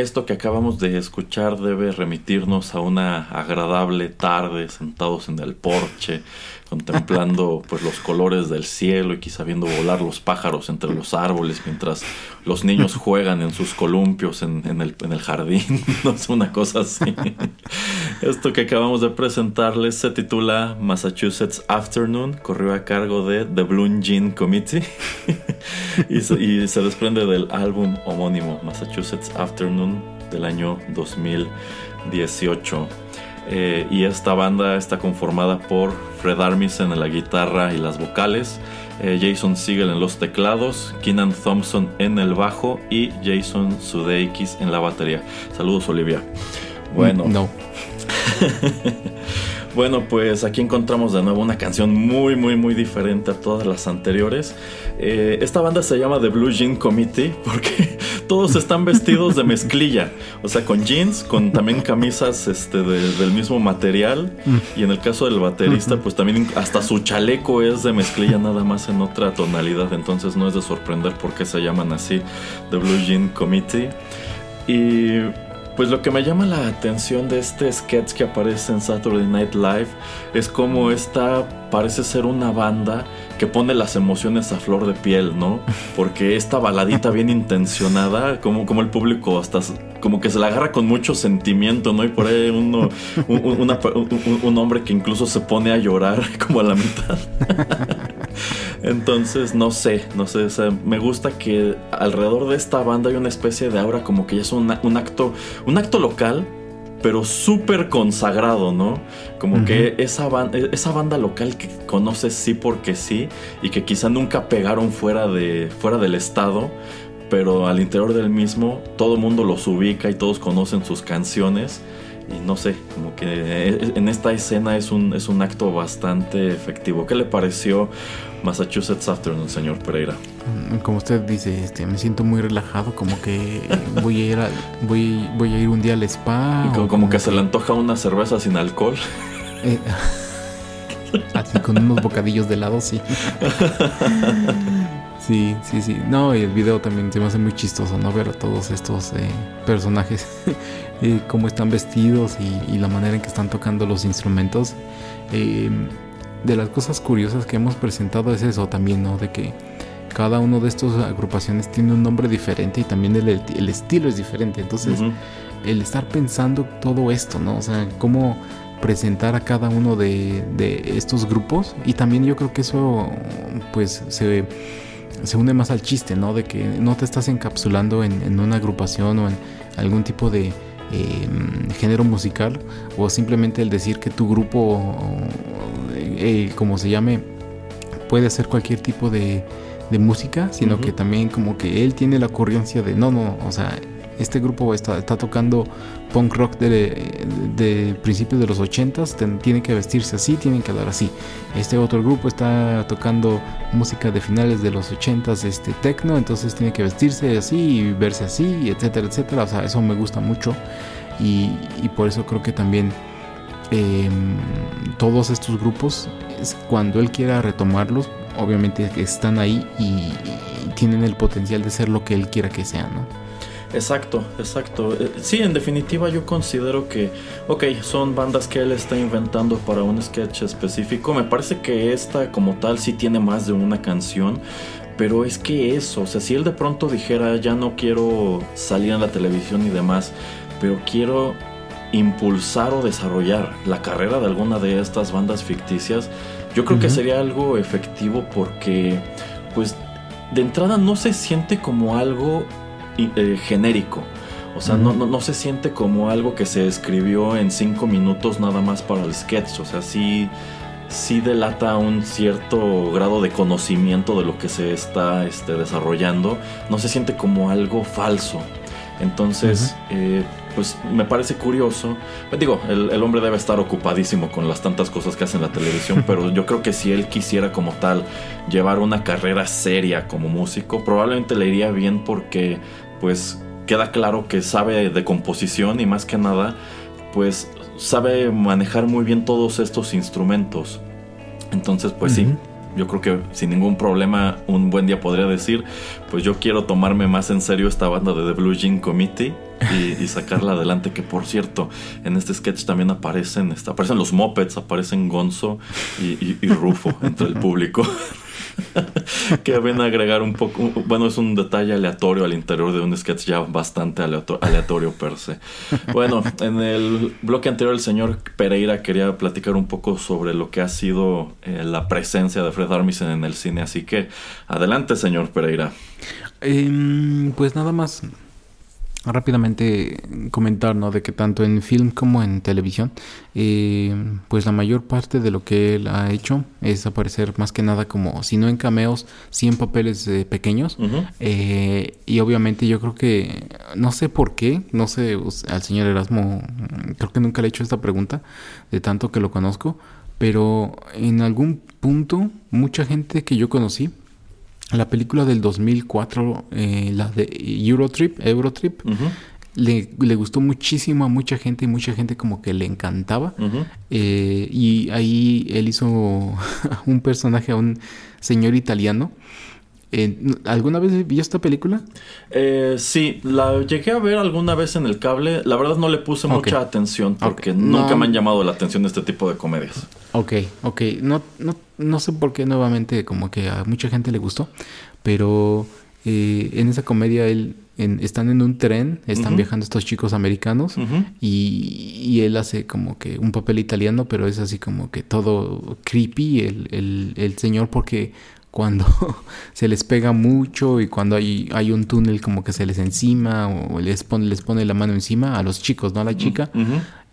esto que acabamos de escuchar debe remitirnos a una agradable tarde sentados en el porche, contemplando pues los colores del cielo y quizá viendo volar los pájaros entre los árboles mientras los niños juegan en sus columpios en, el, jardín, no sé, una cosa así. Esto que acabamos de presentarles se titula Massachusetts Afternoon, corrió a cargo de The Blue Jean Committee y se desprende del álbum homónimo Massachusetts Afternoon del año 2018. Eh, y esta banda está conformada por Fred Armisen en la guitarra y las vocales, eh, Jason Siegel en los teclados, Keenan Thompson en el bajo y Jason Sudeikis en la batería. Saludos Olivia. Bueno, No. bueno, pues aquí encontramos de nuevo una canción muy, muy, muy diferente a todas las anteriores. Eh, esta banda se llama The Blue Jean Committee porque todos están vestidos de mezclilla, o sea, con jeans, con también camisas este, de- del mismo material. Y en el caso del baterista, pues también hasta su chaleco es de mezclilla, nada más en otra tonalidad. Entonces no es de sorprender por qué se llaman así, The Blue Jean Committee. Y pues lo que me llama la atención de este sketch que aparece en Saturday Night Live es como esta parece ser una banda que pone las emociones a flor de piel, ¿no? Porque esta baladita bien intencionada, como, como el público hasta como que se la agarra con mucho sentimiento, ¿no? Y por ahí uno, un, un- una- un- un hombre que incluso se pone a llorar como a la mitad. Entonces, no sé, no sé, o sea, me gusta que alrededor de esta banda hay una especie de aura como que ya es una- un acto, un acto local, pero súper consagrado, ¿no? Como que esa, ban- esa banda local que conoces sí porque sí y que quizá nunca pegaron fuera, de, fuera del estado, pero al interior del mismo todo el mundo los ubica y todos conocen sus canciones. Y no sé, como que eh, en esta escena es un, es un acto bastante efectivo. ¿Qué le pareció Massachusetts Afternoon, señor Pereira? Mm, Como usted dice, este, me siento muy relajado, como que voy a ir, a, voy, voy a ir un día al spa. Como, como que se le antoja una cerveza sin alcohol. Eh, así con unos bocadillos de helado, sí. Sí, sí, sí. No, y el video también se me hace muy chistoso, ¿no? Ver a todos estos eh, personajes, eh, cómo están vestidos y, y la manera en que están tocando los instrumentos. Eh, de las cosas curiosas que hemos presentado es eso también, ¿no? De que cada uno de estas agrupaciones tiene un nombre diferente y también el, el estilo es diferente. Entonces, el estar pensando todo esto, ¿no? O sea, cómo presentar a cada uno de, de estos grupos y también yo creo que eso pues se, se une más al chiste, ¿no? De que no te estás encapsulando en, en una agrupación o en algún tipo de eh, género musical o simplemente el decir que tu grupo, eh, como se llame, puede hacer cualquier tipo de, de música, sino que también como que él tiene la ocurrencia de, no, no, o sea, este grupo está, está tocando punk rock de, de principios de los 80s, ten- tiene que vestirse así, tienen que hablar así. Este otro grupo está tocando música de finales de los 80s, este techno, entonces tiene que vestirse así y verse así, etcétera, etcétera. O sea, eso me gusta mucho y, y por eso creo que también eh, todos estos grupos, cuando él quiera retomarlos, obviamente están ahí y, y tienen el potencial de ser lo que él quiera que sean, ¿no? Exacto, exacto. Eh, Sí, en definitiva yo considero que, ok, son bandas que él está inventando para un sketch específico. Me parece que esta como tal sí tiene más de una canción. Pero es que eso, o sea, si él de pronto dijera, ya no quiero salir en la televisión y demás, pero quiero impulsar o desarrollar la carrera de alguna de estas bandas ficticias, yo creo que sería algo efectivo porque, pues, de entrada no se siente como algo eh, genérico. O sea, no, no, no se siente como algo que se escribió en cinco minutos nada más para el sketch. O sea, sí, sí delata un cierto grado de conocimiento de lo que se está este, desarrollando. No se siente como algo falso. Entonces, eh, pues me parece curioso. Digo, el, el hombre debe estar ocupadísimo con las tantas cosas que hace en la televisión, pero yo creo que si él quisiera como tal llevar una carrera seria como músico, probablemente le iría bien porque pues queda claro que sabe de composición y más que nada pues sabe manejar muy bien todos estos instrumentos. Entonces pues sí, yo creo que sin ningún problema un buen día podría decir, pues yo quiero tomarme más en serio esta banda de The Blue Jean Committee y, y sacarla adelante, que por cierto, en este sketch también aparecen, este, aparecen los Muppets, aparecen Gonzo y, y- y Rufo entre el público. que ven a agregar un poco, bueno, es un detalle aleatorio al interior de un sketch ya bastante aleato- aleatorio per se. Bueno, en el bloque anterior el señor Pereira quería platicar un poco sobre lo que ha sido eh, la presencia de Fred Armisen en el cine, así que adelante, señor Pereira. Em, pues nada más rápidamente comentar, ¿no? De que tanto en film como en televisión, eh, pues la mayor parte de lo que él ha hecho es aparecer más que nada como, si no en cameos, sí en papeles eh, pequeños. Eh, y obviamente yo creo que, no sé por qué, no sé, al señor Erasmo, mm, creo que nunca le he hecho esta pregunta, de tanto que lo conozco, pero en algún punto, mucha gente que yo conocí, la película del 2004, eh, la de Eurotrip, Eurotrip, le, le gustó muchísimo a mucha gente y mucha gente como que le encantaba. Eh, y ahí él hizo un personaje a un señor italiano. Eh, ¿Alguna vez vio esta película? Eh, sí, la llegué a ver alguna vez en el cable. La verdad no le puse mucha atención porque nunca No. me han llamado la atención este tipo de comedias. Ok, ok. No, no, no sé por qué nuevamente como que a mucha gente le gustó, pero eh, en esa comedia él, en- están en un tren, están viajando estos chicos americanos y, y él hace como que un papel italiano, pero es así como que todo creepy el, el, el señor porque cuando se les pega mucho y cuando hay, hay un túnel como que se les encima o les pone, les pone la mano encima a los chicos, no a la chica.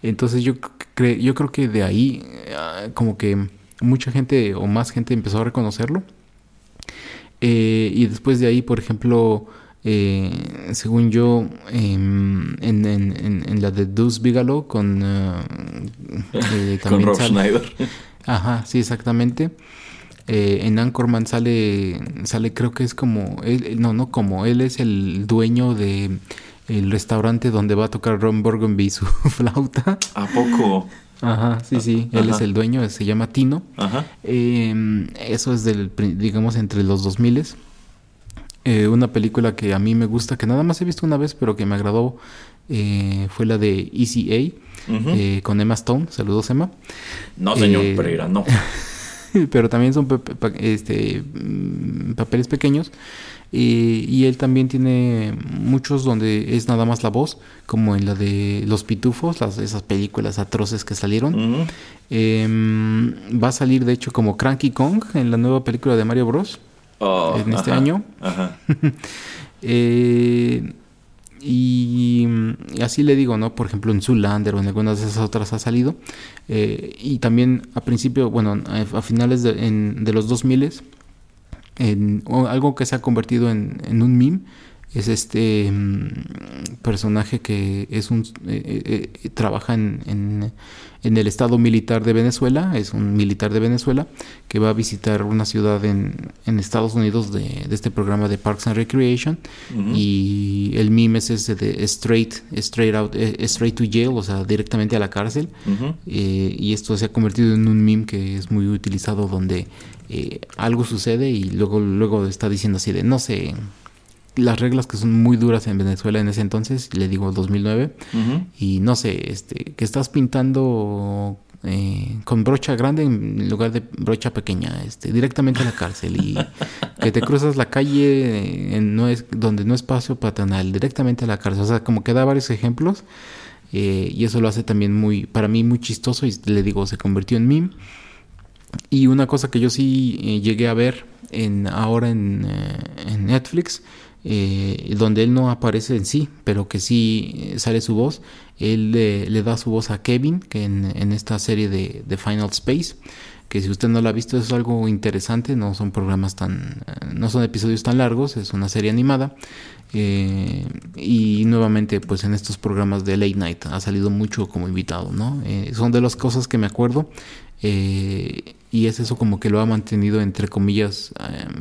Entonces yo, cre yo creo que de ahí eh, como que mucha gente o más gente empezó a reconocerlo. Eh, y después de ahí, por ejemplo, Eh, según yo, em, en, en, en, la de Deuce Bigelow con... Eh, con Rob Schneider. Ajá, sí, exactamente. Eh, en Anchorman sale, sale, creo que es como, él, no, no como, él es el dueño de el restaurante donde va a tocar Ron Burgundy su flauta. ¿A poco? Ajá, sí, sí, él es el dueño, se llama Tino. Ajá. Em, eso es del, digamos, entre los 2000 eh, una película que a mí me gusta, que nada más he visto una vez, pero que me agradó, eh, fue la de ECA, eh, con Emma Stone. Saludos, Emma. No, señor Pereira, no. pero también son este, mm, papeles pequeños. y él también tiene muchos donde es nada más la voz, como en la de Los Pitufos, las, esas películas atroces que salieron. Em, va a salir, de hecho, como Cranky Kong en la nueva película de Mario Bros. Oh, en este año. Eh, y, así le digo, ¿no? Por ejemplo, en Zoolander o en algunas de esas otras ha salido. Eh, y también a principio, bueno, a, finales de, de los 2000 en algo que se ha convertido en, en un meme es este mm, personaje que es un eh, eh, trabaja en, en, el estado militar de Venezuela es un militar de Venezuela que va a visitar una ciudad en, en Estados Unidos de, este programa de Parks and Recreation. Y el meme es ese de straight straight out eh, straight to jail o sea directamente a la cárcel. Y esto se ha convertido en un meme que es muy utilizado donde algo sucede y luego luego está diciendo así de no sé las reglas que son muy duras en Venezuela en ese entonces, le digo 2009, y no sé, este, que estás pintando eh, con brocha grande en lugar de brocha pequeña, este, directamente a la cárcel y que te cruzas la calle en no es, donde no es espacio patronal, directamente a la cárcel, o sea, como que da varios ejemplos eh, y eso lo hace también muy, para mí muy chistoso y le digo, se convirtió en meme. Y una cosa que yo sí eh, llegué a ver en, ahora en, en Netflix eh, donde él no aparece en sí, pero que sí eh, sale su voz. Él le, da su voz a Kevin, que en, esta serie de, Final Space, que si usted no la ha visto es algo interesante, no son programas tan, eh, no son episodios tan largos, es una serie animada. y nuevamente, pues en estos programas de Late Night ha salido mucho como invitado, ¿no? son de las cosas que me acuerdo. y es eso como que lo ha mantenido entre comillas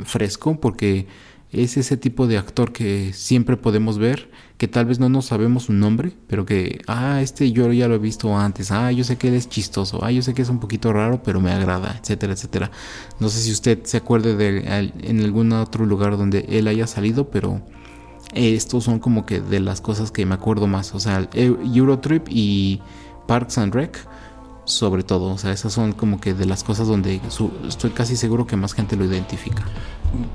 fresco porque es ese tipo de actor que siempre podemos ver, que tal vez no nos sabemos su nombre, pero que, ah, este yo ya lo he visto antes, ah, yo sé que él es chistoso, ah, yo sé que es un poquito raro, pero me agrada, etcétera, etcétera. No sé si usted se acuerde de en algún otro lugar donde él haya salido, pero estos son como que de las cosas que me acuerdo más, o sea, Eurotrip y Parks and Rec sobre todo. O sea, esas son como que de las cosas donde estoy casi seguro que más gente lo identifica.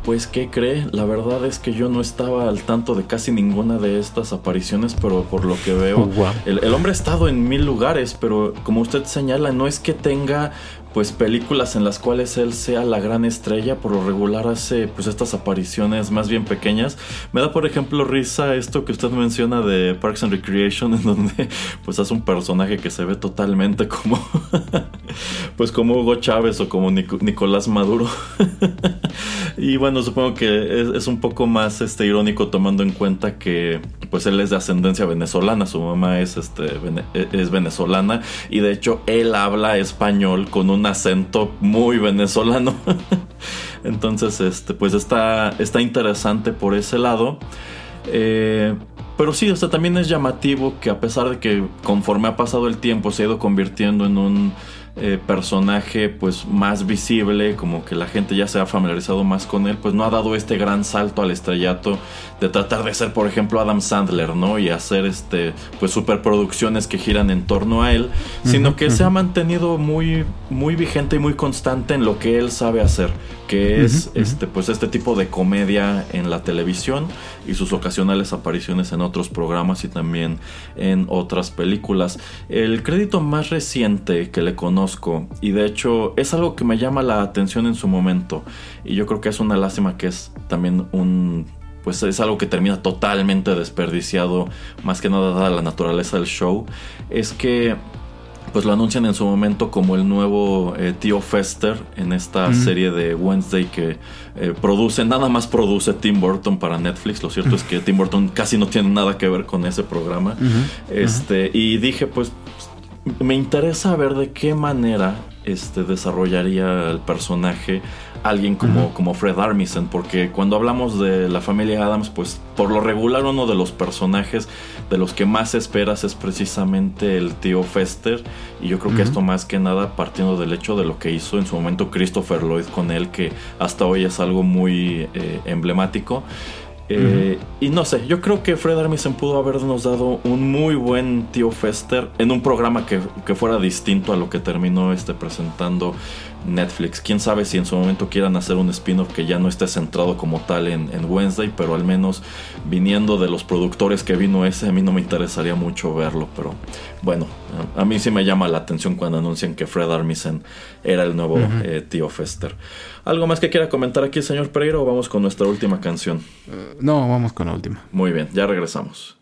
Pues, ¿qué cree? La verdad es que yo no estaba al tanto de casi ninguna de estas apariciones, pero por lo que veo, el, el, hombre ha estado en mil lugares, pero como usted señala, no es que tenga pues películas en las cuales él sea la gran estrella, por lo regular hace pues estas apariciones más bien pequeñas. Me da por ejemplo risa esto que usted menciona de Parks and Recreation en donde pues hace un personaje que se ve totalmente como pues como Hugo Chávez o como Nicolás Maduro. y bueno, supongo que es, un poco más este irónico tomando en cuenta que pues él es de ascendencia venezolana, su mamá es este es venezolana y de hecho él habla español con un acento muy venezolano. Entonces, este, pues está, está interesante por ese lado. Eh, pero sí, o también es llamativo que a pesar de que conforme ha pasado el tiempo se ha ido convirtiendo en un eh, personaje pues más visible, como que la gente ya se ha familiarizado más con él, pues no ha dado este gran salto al estrellato de tratar de ser, por ejemplo, Adam Sandler, ¿no? Y hacer este pues superproducciones que giran en torno a él, sino que se ha mantenido muy muy vigente y muy constante en lo que él sabe hacer, que es este pues este tipo de comedia en la televisión y sus ocasionales apariciones en otros programas y también en otras películas. El crédito más reciente que le conozco y de hecho es algo que me llama la atención en su momento y yo creo que es una lástima que es también un pues es algo que termina totalmente desperdiciado, más que nada dada la naturaleza del show, es que pues lo anuncian en su momento como el nuevo eh, tío Fester en esta serie de Wednesday que eh, produce, nada más produce Tim Burton para Netflix. Lo cierto es que Tim Burton casi no tiene nada que ver con ese programa. Este, y dije, pues me interesa ver de qué manera este, desarrollaría el personaje alguien como, como Fred Armisen, porque cuando hablamos de la familia Adams, pues por lo regular uno de los personajes de los que más esperas es precisamente el tío Fester, y yo creo que esto más que nada partiendo del hecho de lo que hizo en su momento Christopher Lloyd con él, que hasta hoy es algo muy eh, emblemático. Eh, y no sé, yo creo que Fred Armisen pudo habernos dado un muy buen tío Fester en un programa que, que fuera distinto a lo que terminó este presentando Netflix. Quién sabe si en su momento quieran hacer un spin-off que ya no esté centrado como tal en, Wednesday, pero al menos viniendo de los productores que vino ese, a mí no me interesaría mucho verlo. Pero bueno, a, mí sí me llama la atención cuando anuncian que Fred Armisen era el nuevo eh, tío Fester. ¿Algo más que quiera comentar aquí, señor Pereira, o vamos con nuestra última canción? No, vamos con la última. Muy bien, ya regresamos.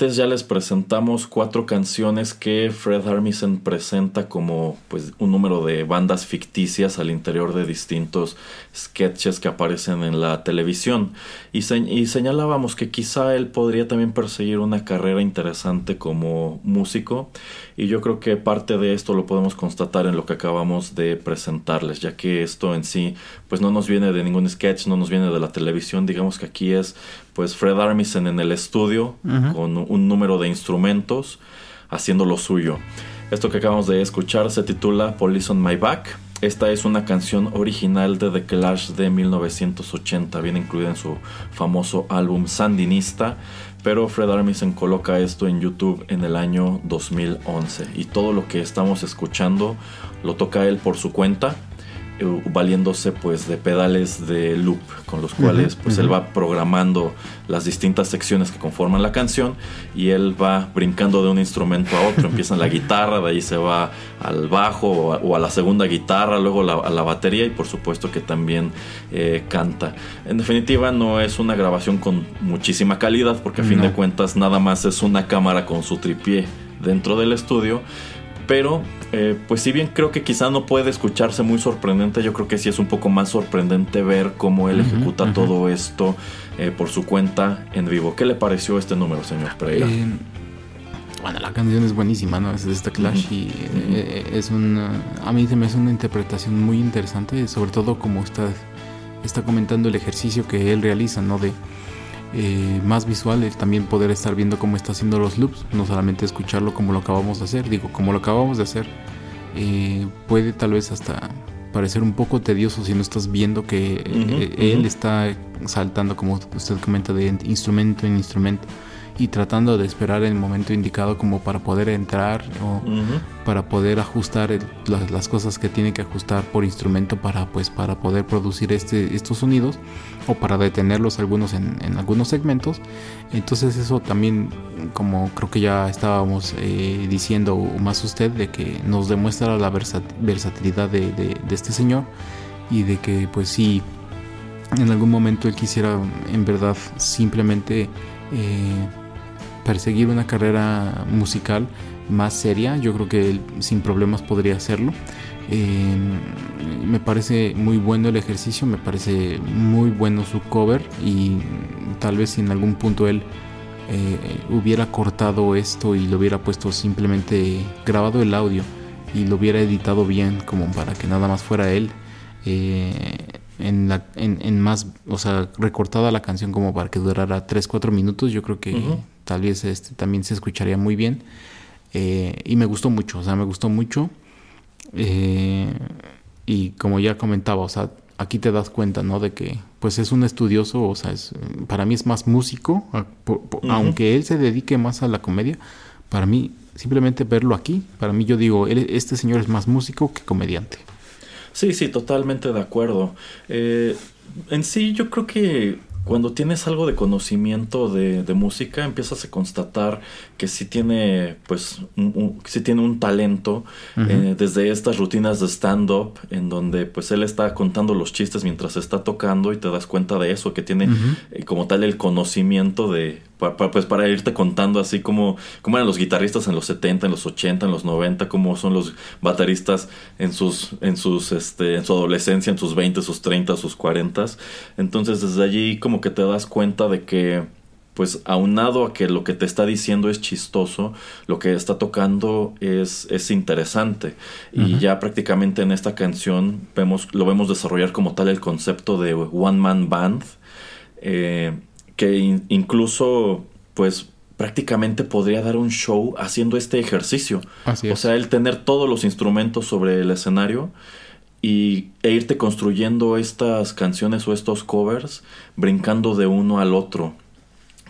Antes ya les presentamos cuatro canciones que Fred Armisen presenta como pues un número de bandas ficticias al interior de distintos sketches que aparecen en la televisión y, y señalábamos que quizá él podría también perseguir una carrera interesante como músico y yo creo que parte de esto lo podemos constatar en lo que acabamos de presentarles ya que esto en sí pues no nos viene de ningún sketch, no nos viene de la televisión, digamos que aquí es pues Fred Armisen en el estudio con un número de instrumentos haciendo lo suyo. Esto que acabamos de escuchar se titula Police on My Back. Esta es una canción original de The Clash de 1980, viene incluida en su famoso álbum Sandinista, pero Fred Armisen coloca esto en YouTube en el año 2011 y todo lo que estamos escuchando lo toca él por su cuenta valiéndose pues de pedales de loop con los cuales pues él va programando las distintas secciones que conforman la canción y él va brincando de un instrumento a otro. Empieza en la guitarra de ahí se va al bajo o a, la segunda guitarra luego a la batería y por supuesto que también eh, canta. En definitiva no es una grabación con muchísima calidad porque a fin de cuentas nada más es una cámara con su tripié dentro del estudio pero eh, pues si bien creo que quizá no puede escucharse muy sorprendente, yo creo que sí es un poco más sorprendente ver cómo él ejecuta todo esto eh, por su cuenta en vivo. ¿Qué le pareció este número, señor Pereira? Eh, bueno, la canción es buenísima, ¿no? Es de este Clash y es una... A mí se me hace una interpretación muy interesante, sobre todo como está, está comentando el ejercicio que él realiza, ¿no? De eh, más visual, el también poder estar viendo cómo está haciendo los loops, no solamente escucharlo como lo acabamos de hacer, digo, como lo acabamos de hacer, eh, puede tal vez hasta parecer un poco tedioso si no estás viendo que eh, él está saltando, como usted comenta, de instrumento en instrumento y tratando de esperar el momento indicado como para poder entrar o para poder ajustar las, cosas que tiene que ajustar por instrumento para pues para poder producir este, estos sonidos o para detenerlos algunos en, algunos segmentos. Entonces eso también como creo que ya estábamos eh, diciendo más usted de que nos demuestra la versatilidad de, este señor y de que pues si en algún momento él quisiera en verdad simplemente eh, perseguir una carrera musical más seria, yo creo que él sin problemas podría hacerlo. Em, me parece muy bueno el ejercicio, me parece muy bueno su cover y tal vez si en algún punto él eh, hubiera cortado esto y lo hubiera puesto simplemente grabado el audio y lo hubiera editado bien como para que nada más fuera él. Eh, en, la, en, más, o sea, recortada la canción como para que durara 3-4 minutos, yo creo que tal vez este también se escucharía muy bien. Eh, y me gustó mucho, o sea, me gustó mucho. Eh, y como ya comentaba, o sea, aquí te das cuenta, ¿no? De que, pues es un estudioso, o sea, es, para mí es más músico, aunque él se dedique más a la comedia, para mí, simplemente verlo aquí, para mí yo digo, este señor es más músico que comediante. Sí, sí, totalmente de acuerdo. Eh, en sí, yo creo que cuando tienes algo de conocimiento de, música, empiezas a constatar que sí tiene, pues, un, tiene un talento eh, desde estas rutinas de stand-up, en donde, pues, él está contando los chistes mientras está tocando y te das cuenta de eso, que tiene eh, como tal el conocimiento de, pues para irte contando así como, como eran los guitarristas en los 70, en los 80, en los 90, cómo son los bateristas en sus, en sus, este, en su adolescencia, en sus 20, sus 30, sus 40. Entonces desde allí como que te das cuenta de que pues aunado a que lo que te está diciendo es chistoso, lo que está tocando es, es interesante. Y ya prácticamente en esta canción vemos, lo vemos desarrollar como tal el concepto de One Man Band. Eh, que incluso pues prácticamente podría dar un show haciendo este ejercicio. o sea, el tener todos los instrumentos sobre el escenario y, e irte construyendo estas canciones o estos covers brincando de uno al otro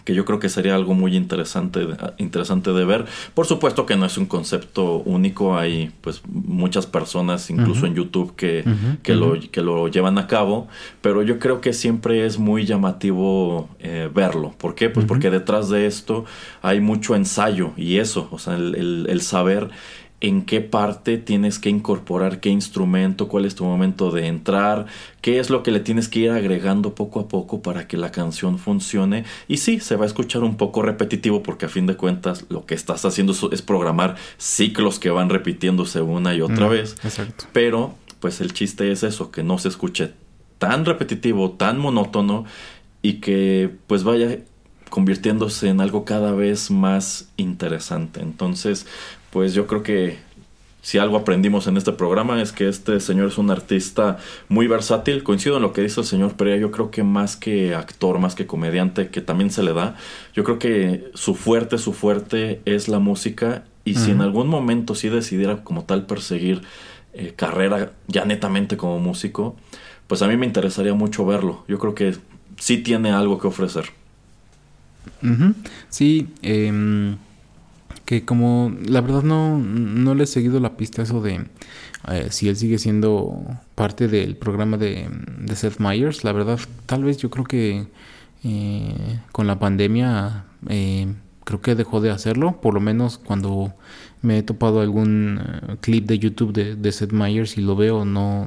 que yo creo que sería algo muy interesante, interesante de ver. Por supuesto que no es un concepto único, hay pues muchas personas, incluso en YouTube, que, que, lo, que lo llevan a cabo, pero yo creo que siempre es muy llamativo eh, verlo. ¿Por qué? Pues porque detrás de esto hay mucho ensayo y eso, o sea, el, el, saber en qué parte tienes que incorporar qué instrumento, cuál es tu momento de entrar, qué es lo que le tienes que ir agregando poco a poco para que la canción funcione. Y sí, se va a escuchar un poco repetitivo porque a fin de cuentas lo que estás haciendo es programar ciclos que van repitiéndose una y otra vez. Exacto. Pero pues el chiste es eso, que no se escuche tan repetitivo, tan monótono y que pues vaya convirtiéndose en algo cada vez más interesante. Entonces, pues yo creo que si algo aprendimos en este programa es que este señor es un artista muy versátil. Coincido en lo que dice el señor Perea. Yo creo que más que actor, más que comediante, que también se le da, yo creo que su fuerte, su fuerte es la música. Y si en algún momento sí decidiera como tal perseguir eh, carrera ya netamente como músico, pues a mí me interesaría mucho verlo. Yo creo que sí tiene algo que ofrecer. Sí, eh, que como la verdad no, no le he seguido la pista eso de eh, si él sigue siendo parte del programa de, Seth Meyers, la verdad tal vez yo creo que eh, con la pandemia eh, creo que dejó de hacerlo, por lo menos cuando me he topado algún clip de YouTube de, de Seth Meyers y lo veo, no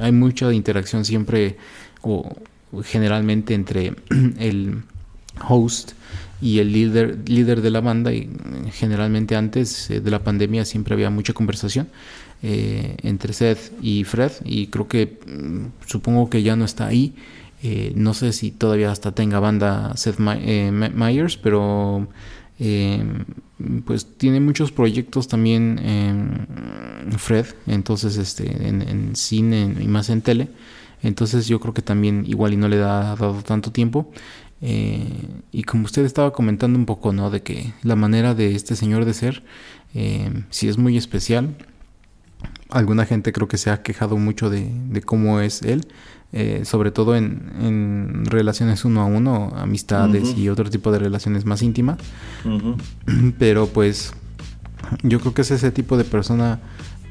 hay mucha interacción siempre o generalmente entre el host y el líder, líder de la banda y generalmente antes eh, de la pandemia siempre había mucha conversación eh, entre Seth y Fred y creo que mm, supongo que ya no está ahí. Eh, no sé si todavía hasta tenga banda Seth Myers pero pues tiene muchos proyectos también Fred entonces este en, en cine y más en tele. Entonces yo creo que también igual y no le ha dado tanto tiempo eh, y como usted estaba comentando un poco, ¿no? De que la manera de este señor de ser, eh, si es muy especial. Alguna gente creo que se ha quejado mucho de, cómo es él, eh, sobre todo en, relaciones uno a uno, amistades y otro tipo de relaciones más íntimas. Pero pues yo creo que es ese tipo de persona,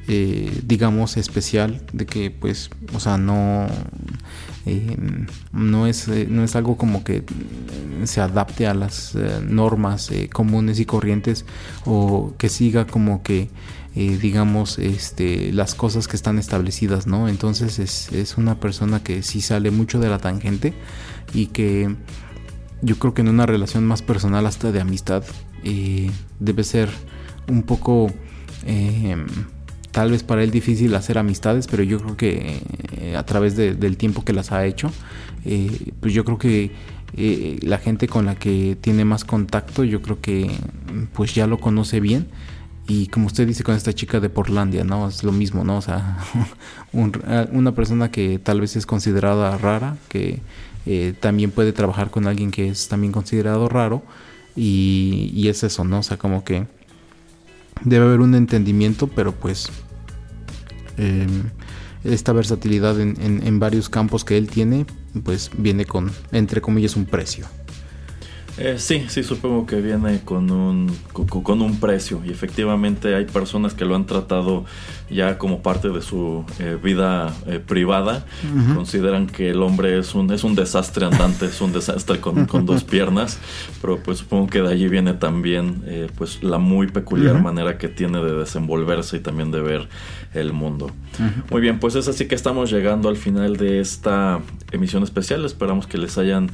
digamos, especial, de que pues, o sea, no eh, no, es, eh, no es algo como que se adapte a las eh, normas comunes y corrientes o que siga como que digamos este las cosas que están establecidas no entonces es, es, una persona que sí sale mucho de la tangente y que yo creo que en una relación más personal hasta de amistad debe ser un poco tal vez para él difícil hacer amistades, pero yo creo que eh, a través del tiempo que las ha hecho, eh, pues yo creo que eh, la gente con la que tiene más contacto, yo creo que pues ya lo conoce bien. Y como usted dice con esta chica de Portlandia, ¿no? Es lo mismo, ¿no? O sea, una persona que tal vez es considerada rara, que también puede trabajar con alguien que es también considerado raro. Y, y es eso, ¿no? O sea, como que debe haber un entendimiento, pero pues em, esta versatilidad en, en, varios campos que él tiene, pues viene con, entre comillas, un precio. Eh, sí, sí, supongo que viene con un, con, un precio y efectivamente hay personas que lo han tratado ya como parte de su eh, vida eh, privada. Consideran que el hombre es un, es un desastre andante, es un desastre con, dos piernas, pero pues supongo que de allí viene también pues la muy peculiar manera que tiene de desenvolverse y también de ver el mundo. Muy bien, pues es así que estamos llegando al final de esta emisión especial. Esperamos que les hayan,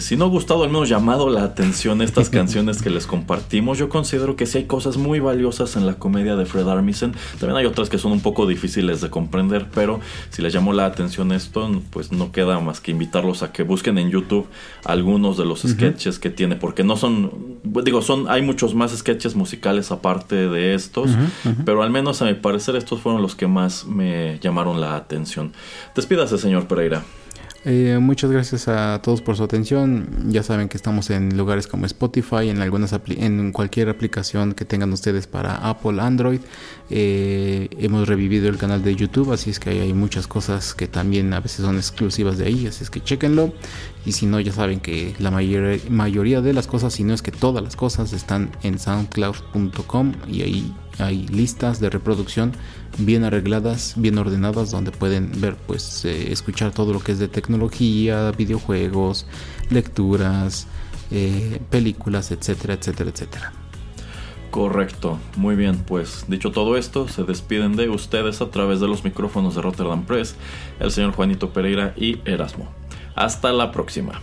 si no gustado, al menos llamado la atención estas canciones que les compartimos. Yo considero que sí hay cosas muy valiosas en la comedia de Fred Armisen. También hay otras que son un poco difíciles de comprender, pero si les llamó la atención esto, pues no queda más que invitarlos a que busquen en YouTube algunos de los sketches que tiene, porque no son, digo, son, hay muchos más sketches musicales aparte de estos, pero al menos a mi parecer estos fueron los que más me llamaron la atención. Despídase, señor Pereira. Eh, muchas gracias a todos por su atención. Ya saben que estamos en lugares como Spotify, en algunas en cualquier aplicación que tengan ustedes para Apple, Android. Eh, hemos revivido el canal de YouTube, así es que hay muchas cosas que también a veces son exclusivas de ahí, así es que chequenlo. Y si no, ya saben que la mayor, mayoría de las cosas, si no es que todas las cosas, están en soundcloud.com y ahí hay listas de reproducción bien arregladas, bien ordenadas, donde pueden ver, pues, eh, escuchar todo lo que es de tecnología, videojuegos, lecturas, eh, películas, etcétera, etcétera, etcétera. Correcto, muy bien, pues dicho todo esto, se despiden de ustedes a través de los micrófonos de Rotterdam Press, el señor Juanito Pereira y Erasmo. Hasta la próxima.